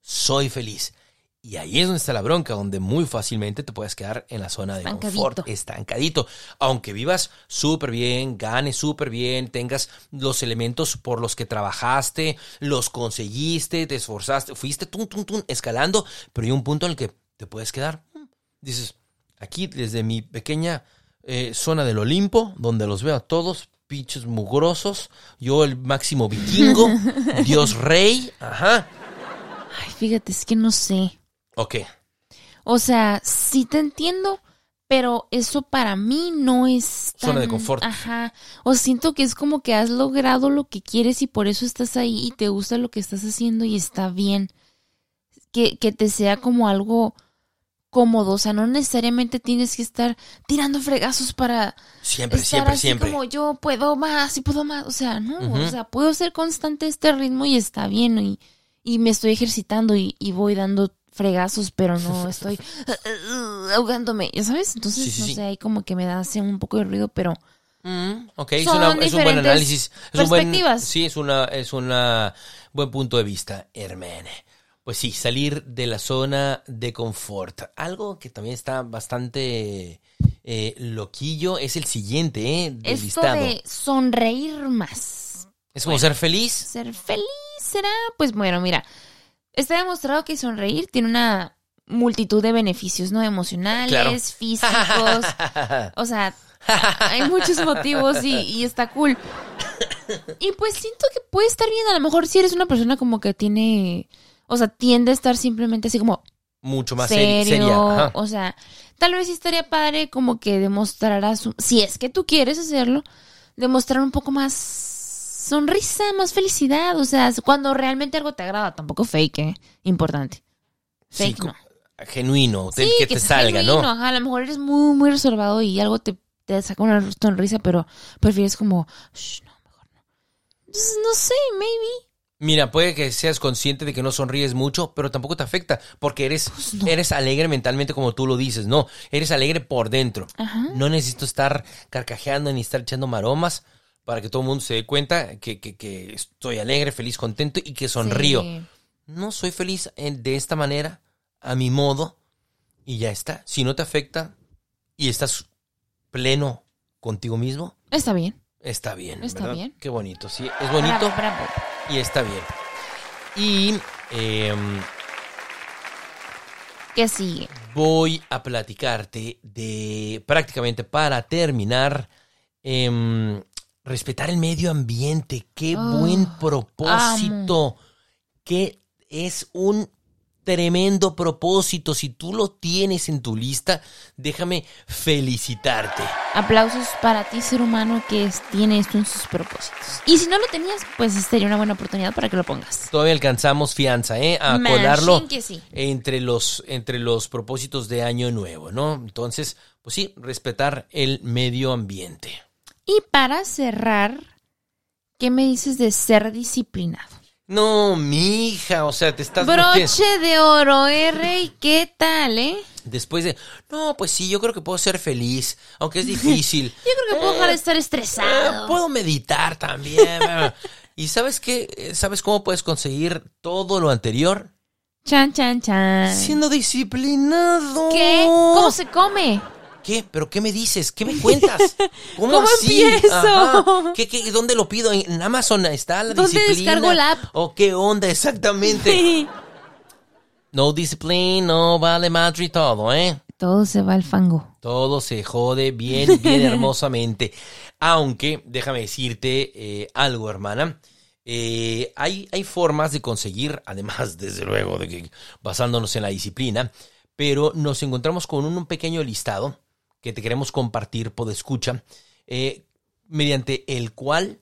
soy feliz. Y ahí es donde está la bronca, donde muy fácilmente te puedes quedar en la zona de confort, estancadito. Aunque vivas súper bien, ganes súper bien, tengas los elementos por los que trabajaste, los conseguiste, te esforzaste, fuiste tum, tum, tum, escalando, pero hay un punto en el que te puedes quedar. Dices, aquí desde mi pequeña eh, zona del Olimpo, donde los veo a todos, pinches mugrosos, yo el máximo vikingo, Dios rey, ajá. Ay, fíjate, es que no sé. Ok, O sea, sí te entiendo, pero eso para mí no es tan... Zona de confort. Ajá. O siento que es como que has logrado lo que quieres y por eso estás ahí y te gusta lo que estás haciendo y está bien. Que, que te sea como algo cómodo. O sea, no necesariamente tienes que estar tirando fregazos para siempre, estar siempre, así siempre. como yo puedo más y puedo más. O sea, no, o sea, puedo ser constante este ritmo y está bien y, y me estoy ejercitando y, y voy dando fregazos, pero no estoy ahogándome, ¿ya sabes? Entonces, Sí, sí, no sí. sé, ahí como que me da así un poco de ruido, pero Mm, ok, es, Son una- es un buen análisis. Es un buen, perspectivas. sí, es una, es una buen punto de vista, Hermene. Pues sí, salir de la zona de confort. Algo que también está bastante eh, loquillo es el siguiente, ¿eh? Del esto listado. de sonreír más, Es como ser feliz. ser feliz será, pues bueno, mira, está demostrado que sonreír tiene una multitud de beneficios, ¿no? Emocionales, Claro. físicos, o sea, hay muchos motivos y, y está cool. Y pues siento que puede estar bien, a lo mejor si eres una persona como que tiene, o sea, tiende a estar simplemente así como Mucho más seri- serio, seria. O sea, tal vez sí estaría padre como que demostrarás, un- si es que tú quieres hacerlo, demostrar un poco más sonrisa, más felicidad. O sea, cuando realmente algo te agrada, tampoco fake, ¿eh? Importante. Fake no. genuino, Sí, que, te salga, genuino, ¿no? ajá, a lo mejor eres muy, muy reservado y algo te, te saca una sonrisa, pero prefieres como, "Shh, no, mejor no. Entonces, no sé, maybe. Mira, puede que seas consciente de que no sonríes mucho, pero tampoco te afecta, porque eres, Pues no. eres alegre mentalmente como tú lo dices, no, eres alegre por dentro. Ajá. No necesito estar carcajeando ni estar echando maromas para que todo el mundo se dé cuenta que, que- que estoy alegre, feliz, contento y que sonrío. Sí. No soy feliz en- de esta manera, a mi modo, y ya está. Si no te afecta y estás pleno contigo mismo, Está bien. está bien. Está ¿verdad? bien. Qué bonito, sí, es bonito Bravo, bravo. Y está bien. Y em, ¿Qué sigue? voy a platicarte de prácticamente para terminar em, respetar el medio ambiente. Qué Oh, buen propósito. Que es un tremendo propósito. Si tú lo tienes en tu lista, déjame felicitarte. Aplausos para ti, ser humano, que tiene esto en sus propósitos. Y si no lo tenías, pues sería una buena oportunidad para que lo pongas. Todavía alcanzamos fianza, ¿eh? A Machín colarlo que sí. entre los, entre los propósitos de año nuevo, ¿no? Entonces, pues sí, respetar el medio ambiente. Y para cerrar, ¿qué me dices de ser disciplinado? No, mija, o sea, te estás metiendo- Broche de oro, ¿eh, Rey? ¿Qué tal, eh? después de, no, pues sí, yo creo que puedo ser feliz, aunque es difícil. Yo creo que puedo dejar de estar Eh, estresado. puedo meditar también. ¿Y sabes qué? Eh, ¿Sabes cómo puedes conseguir todo lo anterior? Chan, chan, chan. Siendo disciplinado. ¿Qué? ¿Cómo se come? ¿Qué? ¿Pero qué me dices? ¿Qué me cuentas? ¿Cómo, ¿Cómo así? empiezo? ¿Qué, qué, ¿Dónde lo pido? ¿En Amazon está la ¿Dónde disciplina? descargo la app? ¿O qué onda exactamente? No disciplina, no vale madre y todo, ¿eh? Todo se va al fango. Todo se jode bien, bien hermosamente. Aunque, déjame decirte eh, algo, hermana. eh, hay, hay formas de conseguir, además, desde luego, de que basándonos en la disciplina, pero nos encontramos con un, un pequeño listado que te queremos compartir por escucha, eh, mediante el cual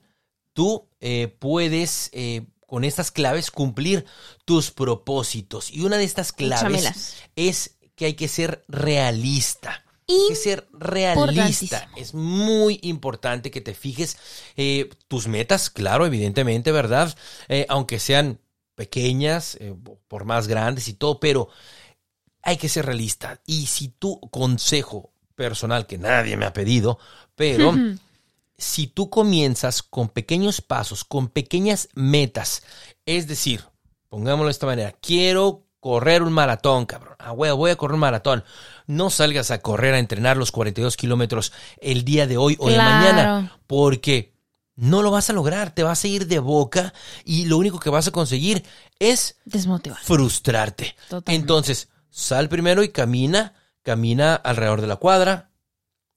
tú eh, puedes, eh, con estas claves, cumplir tus propósitos. Y una de estas claves es que hay que ser realista. Hay que ser realista. Es muy importante que te fijes eh, tus metas, claro, evidentemente, ¿verdad? Eh, aunque sean pequeñas, eh, por más grandes y todo, pero hay que ser realista. Y si tu consejo personal, que nadie me ha pedido, pero si tú comienzas con pequeños pasos, con pequeñas metas, es decir, pongámoslo de esta manera, quiero correr un maratón, cabrón. Ah, huevo, voy a correr un maratón. No salgas a correr, a entrenar los 42 kilómetros el día de hoy o de mañana, porque no lo vas a lograr, te vas a ir de boca y lo único que vas a conseguir es Desmotivar. frustrarte. Totalmente. Entonces, sal primero y camina, camina alrededor de la cuadra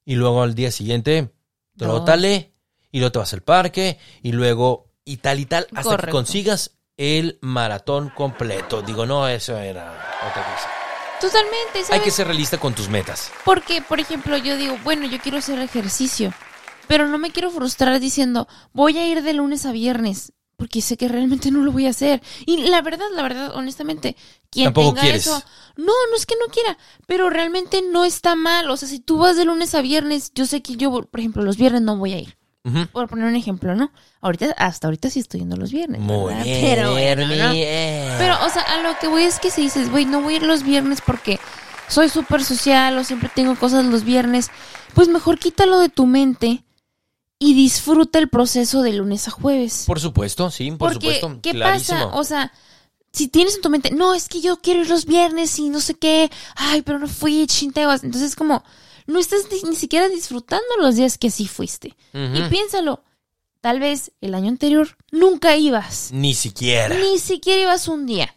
y luego al día siguiente trótale y luego te vas al parque y luego y tal y tal hasta que consigas el maratón completo. Digo, no, eso era otra cosa. Totalmente, ¿sabes? Hay que ser realista con tus metas. Porque, por ejemplo, yo digo, bueno, yo quiero hacer ejercicio, pero no me quiero frustrar diciendo, voy a ir de lunes a viernes, porque sé que realmente no lo voy a hacer. Y la verdad, la verdad, honestamente, quien Tampoco tenga quieres. eso, no, no es que no quiera, pero realmente no está mal. O sea, si tú vas de lunes a viernes, yo sé que yo, por ejemplo, los viernes no voy a ir. Por poner un ejemplo, ¿no? Ahorita, hasta ahorita sí estoy yendo los viernes. Muy ¿verdad? bien, Pero, bueno, ¿no? bien. Pero, o sea, a lo que voy es que si dices, güey, no voy a ir los viernes porque soy súper social o siempre tengo cosas los viernes, pues mejor quítalo de tu mente y disfruta el proceso de lunes a jueves. por supuesto, sí, por porque, supuesto. ¿qué clarísimo. pasa? O sea, si tienes en tu mente, no, es que yo quiero ir los viernes y no sé qué, ay, pero no fui, chinteos. Entonces, como, no estás ni, ni siquiera disfrutando los días que sí fuiste. Y piénsalo, tal vez el año anterior nunca ibas. Ni siquiera. Ni siquiera ibas un día.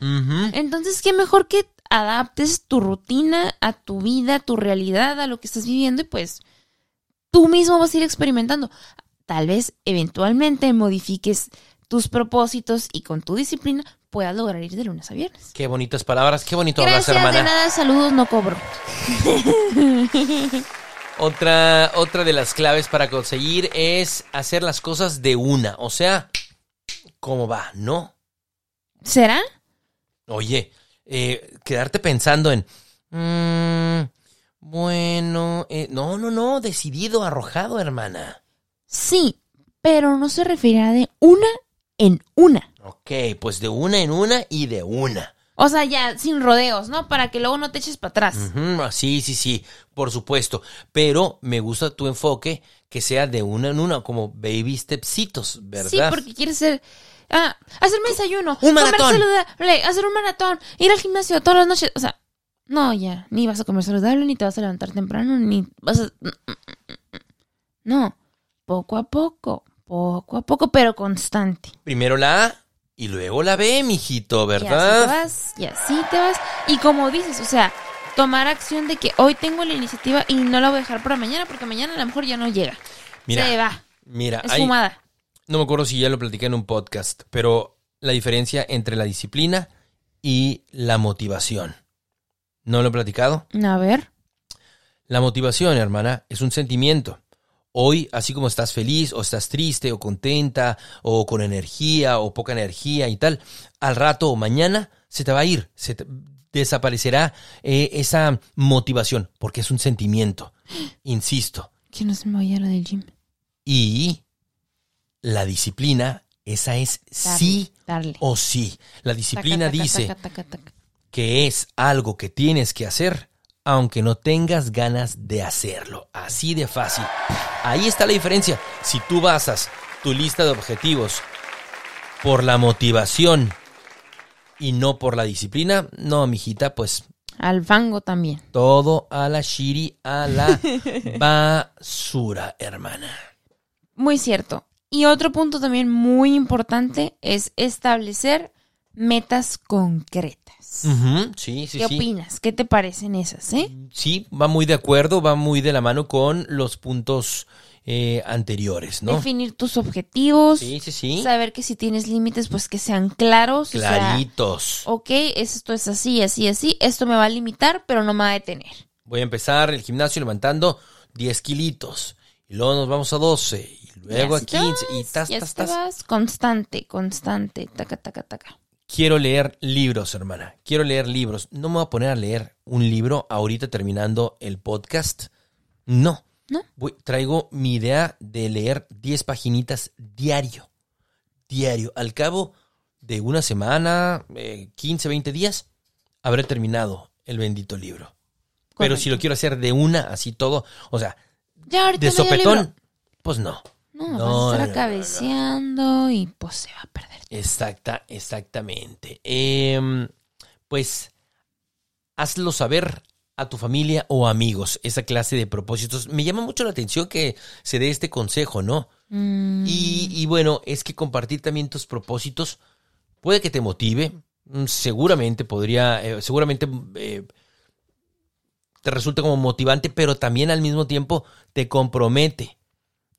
Entonces, qué mejor que adaptes tu rutina a tu vida, a tu realidad, a lo que estás viviendo y pues tú mismo vas a ir experimentando. Tal vez eventualmente modifiques tus propósitos y con tu disciplina puedas lograr ir de lunes a viernes. Qué bonitas palabras, qué bonito hablas, Gracias, de hermana. nada, saludos, no cobro. Otra, otra de las claves para conseguir es hacer las cosas de una. O sea, cómo va, ¿no? ¿Será? Oye, eh, quedarte pensando en... mm, bueno, eh, no, no, no, decidido, arrojado, hermana. Sí, pero no se referirá de una en una. Ok, pues de una en una y de una. O sea, ya sin rodeos, ¿no? Para que luego no te eches para atrás. Sí, sí, sí, por supuesto. Pero me gusta tu enfoque que sea de una en una, como baby stepsitos, ¿verdad? Sí, porque quieres ser... Ah, hacerme desayuno. Un maratón. saludable, hacer un maratón, ir al gimnasio todas las noches. O sea, no, ya. Ni vas a comer saludable, ni te vas a levantar temprano, ni vas a... No. Poco a poco. Poco a poco, pero constante. Primero la A y luego la B, mijito, Y así te ¿verdad? vas, y así te vas. Y como dices, o sea, tomar acción de que hoy tengo la iniciativa y no la voy a dejar para mañana porque mañana a lo mejor ya no llega. Mira, Se va. mira, Es hay- fumada. no me acuerdo si ya lo platiqué en un podcast, pero la diferencia entre la disciplina y la motivación. ¿No lo he platicado? A ver. La motivación, hermana, es un sentimiento. Hoy, así como estás feliz o estás triste o contenta o con energía o poca energía y tal, al rato o mañana se te va a ir, se te- desaparecerá eh, esa motivación porque es un sentimiento, insisto. Que no se me vaya la del gym. Y la disciplina, esa es Darle, sí darle. o sí. La disciplina Taca, taca, dice taca. que es algo que tienes que hacer aunque no tengas ganas de hacerlo. Así de fácil. Ahí está la diferencia. Si tú basas tu lista de objetivos por la motivación y no por la disciplina, no, mijita, pues Al fango también. todo a la shiri, a la basura, hermana. Muy cierto. Y otro punto también muy importante es establecer metas concretas. Ujú, Sí, sí, ¿Qué sí. opinas? ¿Qué te parecen esas, eh? Sí, va muy de acuerdo, va muy de la mano con los puntos eh, anteriores, ¿no? Definir tus objetivos. Sí, sí, sí. Saber que si tienes límites, pues que sean claros. o sea, Claritos. ok, esto es así, así, así. Esto me va a limitar, pero no me va a detener. Voy a empezar el gimnasio levantando 10 kilitos. Y luego nos vamos a 12. Y luego a así te 15. Y vas, tas, y tas, tas. vas. Constante, constante. Taca, taca, taca. Quiero leer libros, hermana. Quiero leer libros. No me voy a poner a leer un libro ahorita terminando el podcast. No. ¿No? Voy- traigo mi idea de leer 10 paginitas diario. Diario. Al cabo de una semana, eh, 15, 20 días, habré terminado el bendito libro. Pero si lo quiero hacer de una, así todo, o sea, Ya de sopetón, pues no. No, No, vas a estar no, cabeceando y pues se va a perder. Exacta, exactamente. Em, pues hazlo saber a tu familia o amigos esa clase de propósitos. Me llama mucho la atención que se dé este consejo, ¿no? Mm, Y, y bueno, es que compartir también tus propósitos puede que te motive. Mm, Seguramente podría, eh, seguramente eh, te resulta como motivante, pero también al mismo tiempo te compromete.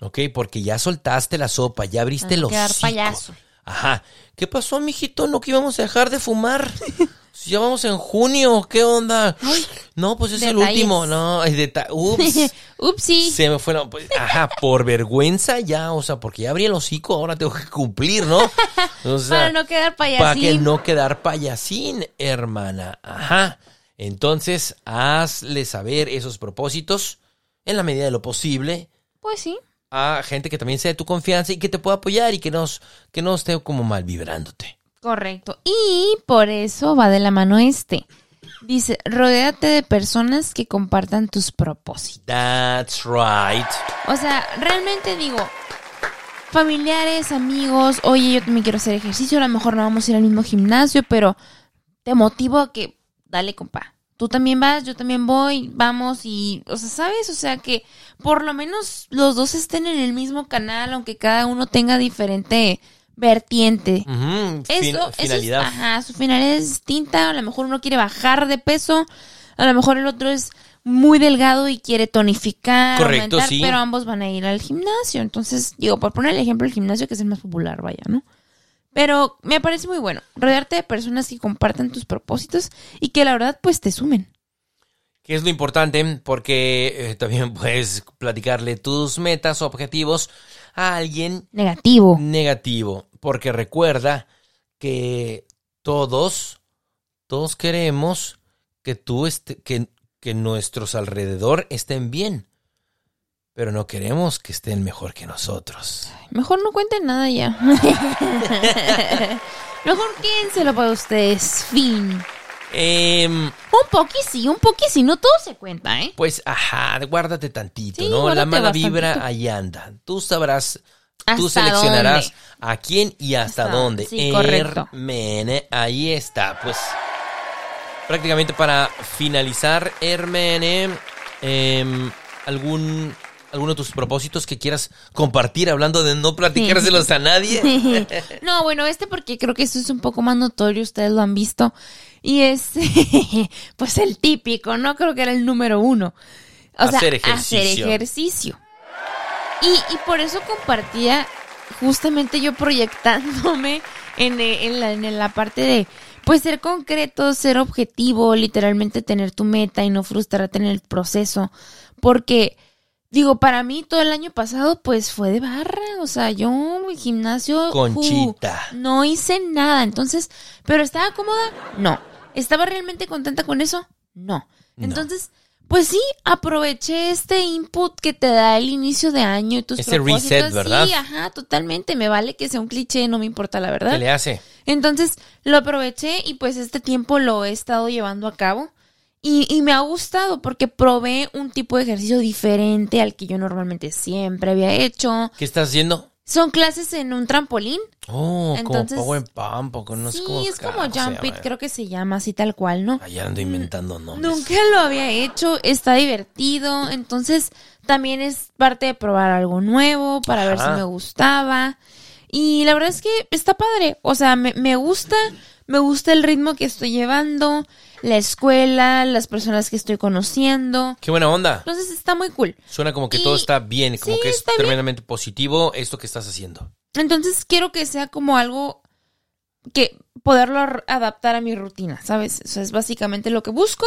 ¿Ok? Porque ya soltaste la sopa, ya abriste los quedar payaso. Ajá. ¿Qué pasó, mijito? ¿No que íbamos a dejar de fumar? Si ya vamos en junio, ¿qué onda? No, pues es el último. No, es deta- Ups. Upsi. Se me fue la... pues, ajá, por vergüenza ya, o sea, porque ya abrí el hocico, ahora tengo que cumplir, ¿no? O sea, Para no quedar para payasín. que no quedar payasín, hermana. Ajá. Entonces, hazle saber esos propósitos en la medida de lo posible Pues sí. A gente que también sea de tu confianza y que te pueda apoyar y que no, que no esté como mal vibrándote. Correcto. Y por eso va de la mano este. Dice, rodéate de personas que compartan tus propósitos. That's right. O sea, realmente digo, familiares, amigos, oye, yo también quiero hacer ejercicio, a lo mejor no vamos a ir al mismo gimnasio, pero te motivo a que, dale, compa. Tú también vas, yo también voy, vamos y, o sea, ¿sabes? O sea, que por lo menos los dos estén en el mismo canal, aunque cada uno tenga diferente vertiente. Eso, eso es, ajá, su finalidad es distinta. A lo mejor uno quiere bajar de peso, a lo mejor el otro es muy delgado y quiere tonificar, Correcto, aumentar, sí. pero ambos van a ir al gimnasio. Entonces, digo, por poner el ejemplo, el gimnasio que es el más popular, vaya, ¿no? Pero me parece muy bueno rodearte de personas que compartan tus propósitos y que la verdad, pues, te sumen. Que es lo importante porque eh, también puedes platicarle tus metas o objetivos a alguien Negativo. negativo. porque recuerda que todos, todos queremos que tú este, que, que nuestros alrededor estén bien. Pero no queremos que estén mejor que nosotros. Mejor no cuenten nada ya. Mejor quédenselo para ustedes. Fin. Em, Un poqui sí, un poqui sí. No todo se cuenta, ¿eh? pues, ajá, guárdate tantito, Sí, ¿no? La mala vibra ahí anda. Tú sabrás, tú ¿Hasta seleccionarás dónde? a quién y hasta, Hasta- dónde. sí, correcto. Hermene, ahí está. Pues, prácticamente para finalizar, Hermene, em, algún... ¿Alguno de tus propósitos que quieras compartir hablando de no platicárselos a nadie? no, bueno, este porque creo que eso es un poco más notorio, ustedes lo han visto. Y es, pues el típico, ¿no? Creo que era el número uno. O sea, Hacer hacer ejercicio. ejercicio. Y, y por eso compartía justamente yo proyectándome en, en la, en la parte de, pues ser concreto, ser objetivo, literalmente tener tu meta y no frustrarte en el proceso. Porque, digo, para mí todo el año pasado pues fue de barra, o sea, yo el gimnasio... Conchita. no hice nada, entonces, pero estaba cómoda, no. ¿Estaba realmente contenta con eso? No. No. Entonces, pues sí, aproveché este input que te da el inicio de año y tus Ese propósitos. reset, ¿verdad? Sí, ajá, totalmente. Me vale que sea un cliché, no me importa la verdad. ¿Qué le hace? Entonces lo aproveché y pues este tiempo lo he estado llevando a cabo. Y, y me ha gustado porque probé un tipo de ejercicio diferente al que yo normalmente siempre había hecho. ¿Qué estás haciendo? Son clases en un trampolín. Oh, Entonces- como Power Pump, o no sí, es como se Jump It, creo que se llama así tal cual, ¿no? Allá ando inventando nombres. Nunca lo había hecho, está divertido, entonces también es parte de probar algo nuevo para ver si me gustaba. Y la verdad es que está padre, o sea, me, me gusta, me gusta el ritmo que estoy llevando, la escuela, las personas que estoy conociendo. Qué buena onda. Entonces está muy cool. Suena como que Y- todo está bien, como sí, que es bien. tremendamente positivo esto que estás haciendo. Entonces quiero que sea como algo que poderlo ar- adaptar a mi rutina, ¿sabes? Eso es básicamente lo que busco.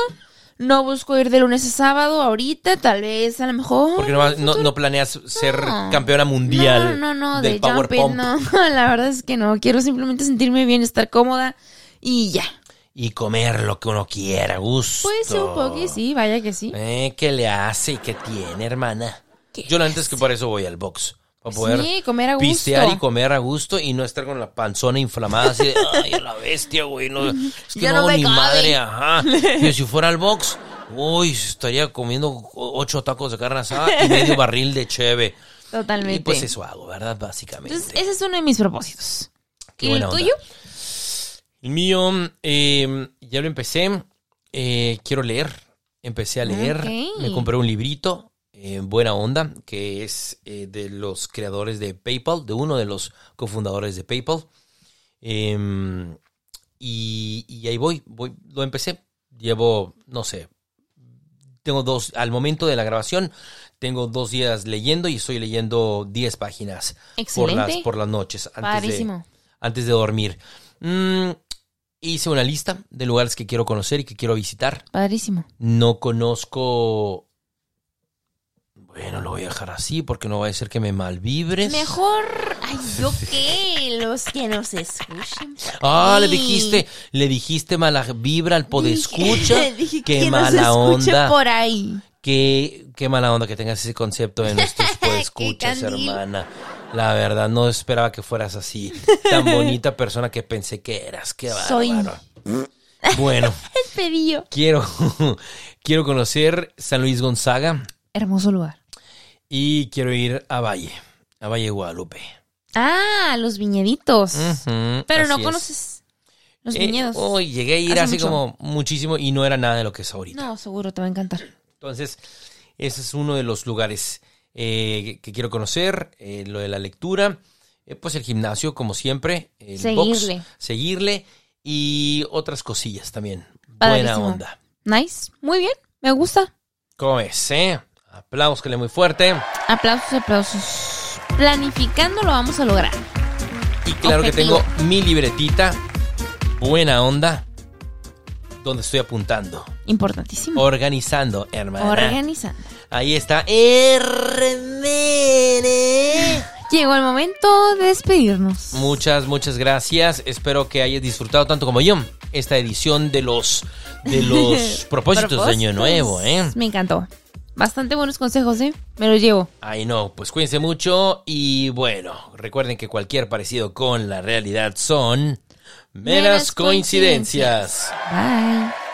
No busco ir de lunes a sábado ahorita, tal vez a lo mejor. Porque no, no, no planeas ser No. campeona mundial No, no, no, del de Power jumping, Pump no. La verdad es que no. Quiero simplemente sentirme bien, estar cómoda y ya. y comer lo que uno quiera, gusto. Pues un poco, sí, vaya que sí. Eh, ¿Qué le hace y qué tiene, hermana? ¿Qué Yo la neta es que por eso voy al box. Para poder Sí, comer a gusto. pistear y comer a gusto y no estar con la panzona inflamada así de, ay, la bestia, güey. No, es que Ya no, no me ni cabe. madre, ajá. Y si fuera al box, uy, estaría comiendo ocho tacos de carne asada y medio barril de cheve. Totalmente. Y pues eso hago, ¿verdad? Básicamente. Entonces, ese es uno de mis propósitos. Qué ¿Y el onda. tuyo? El mío, eh, ya lo empecé. eh, quiero leer. Empecé a leer. Me compré un librito. eh, buena onda. Que es eh, de los creadores de PayPal. De uno de los cofundadores de PayPal. Em, y, y ahí voy, voy. Lo empecé. Llevo, no sé. Tengo dos. Al momento de la grabación. Tengo dos días leyendo. Y estoy leyendo 10 páginas. Por las, Excelente. por las noches. Antes de, antes de dormir. Mm, hice una lista de lugares que quiero conocer y que quiero visitar. Padrísimo. No conozco. Bueno, lo voy a dejar así porque no va a ser que me malvibres. Mejor. Ay, ¿yo qué? Los que nos escuchen. Ah, le dijiste, le dijiste mala vibra al podescucha. Dije- dije Qué que nos mala escuche onda. por ahí. Qué, qué mala onda que tengas ese concepto de nuestros podescuchas, hermana. La verdad, no esperaba que fueras así. Tan bonita persona que pensé que eras. Qué Soy. bárbaro. Bueno. El pedillo. Quiero, quiero conocer San Luis Gonzaga Hermoso lugar. y quiero ir a Valle, a Valle Guadalupe. Ah, los viñeditos. Pero no es. conoces los Eh, viñedos. uy, llegué a ir Hace así mucho. como muchísimo y no era nada de lo que es ahorita. No, seguro te va a encantar. Entonces, ese es uno de los lugares eh, que- quiero conocer, eh, lo de la lectura, eh, pues el gimnasio, como siempre, el Seguirle. box, seguirle y otras cosillas también. Buena onda. Nice. Muy bien. Me gusta. ¿Cómo es, eh? Aplauscale muy fuerte. Aplausos, aplausos. Planificando lo vamos a lograr. Y claro Objetivo. que tengo mi libretita, buena onda, donde estoy apuntando, Importantísimo. organizando, hermana. Organizando. Ahí está. Hermene. Llegó el momento de despedirnos. Muchas, muchas gracias. Espero que hayas disfrutado tanto como yo esta edición de los de los propósitos de año nuevo, ¿eh? Me encantó. Bastante buenos consejos, ¿eh? Me los llevo. Ay, no, pues cuídense mucho y bueno, recuerden que cualquier parecido con la realidad son meras Meras coincidencias. Bye.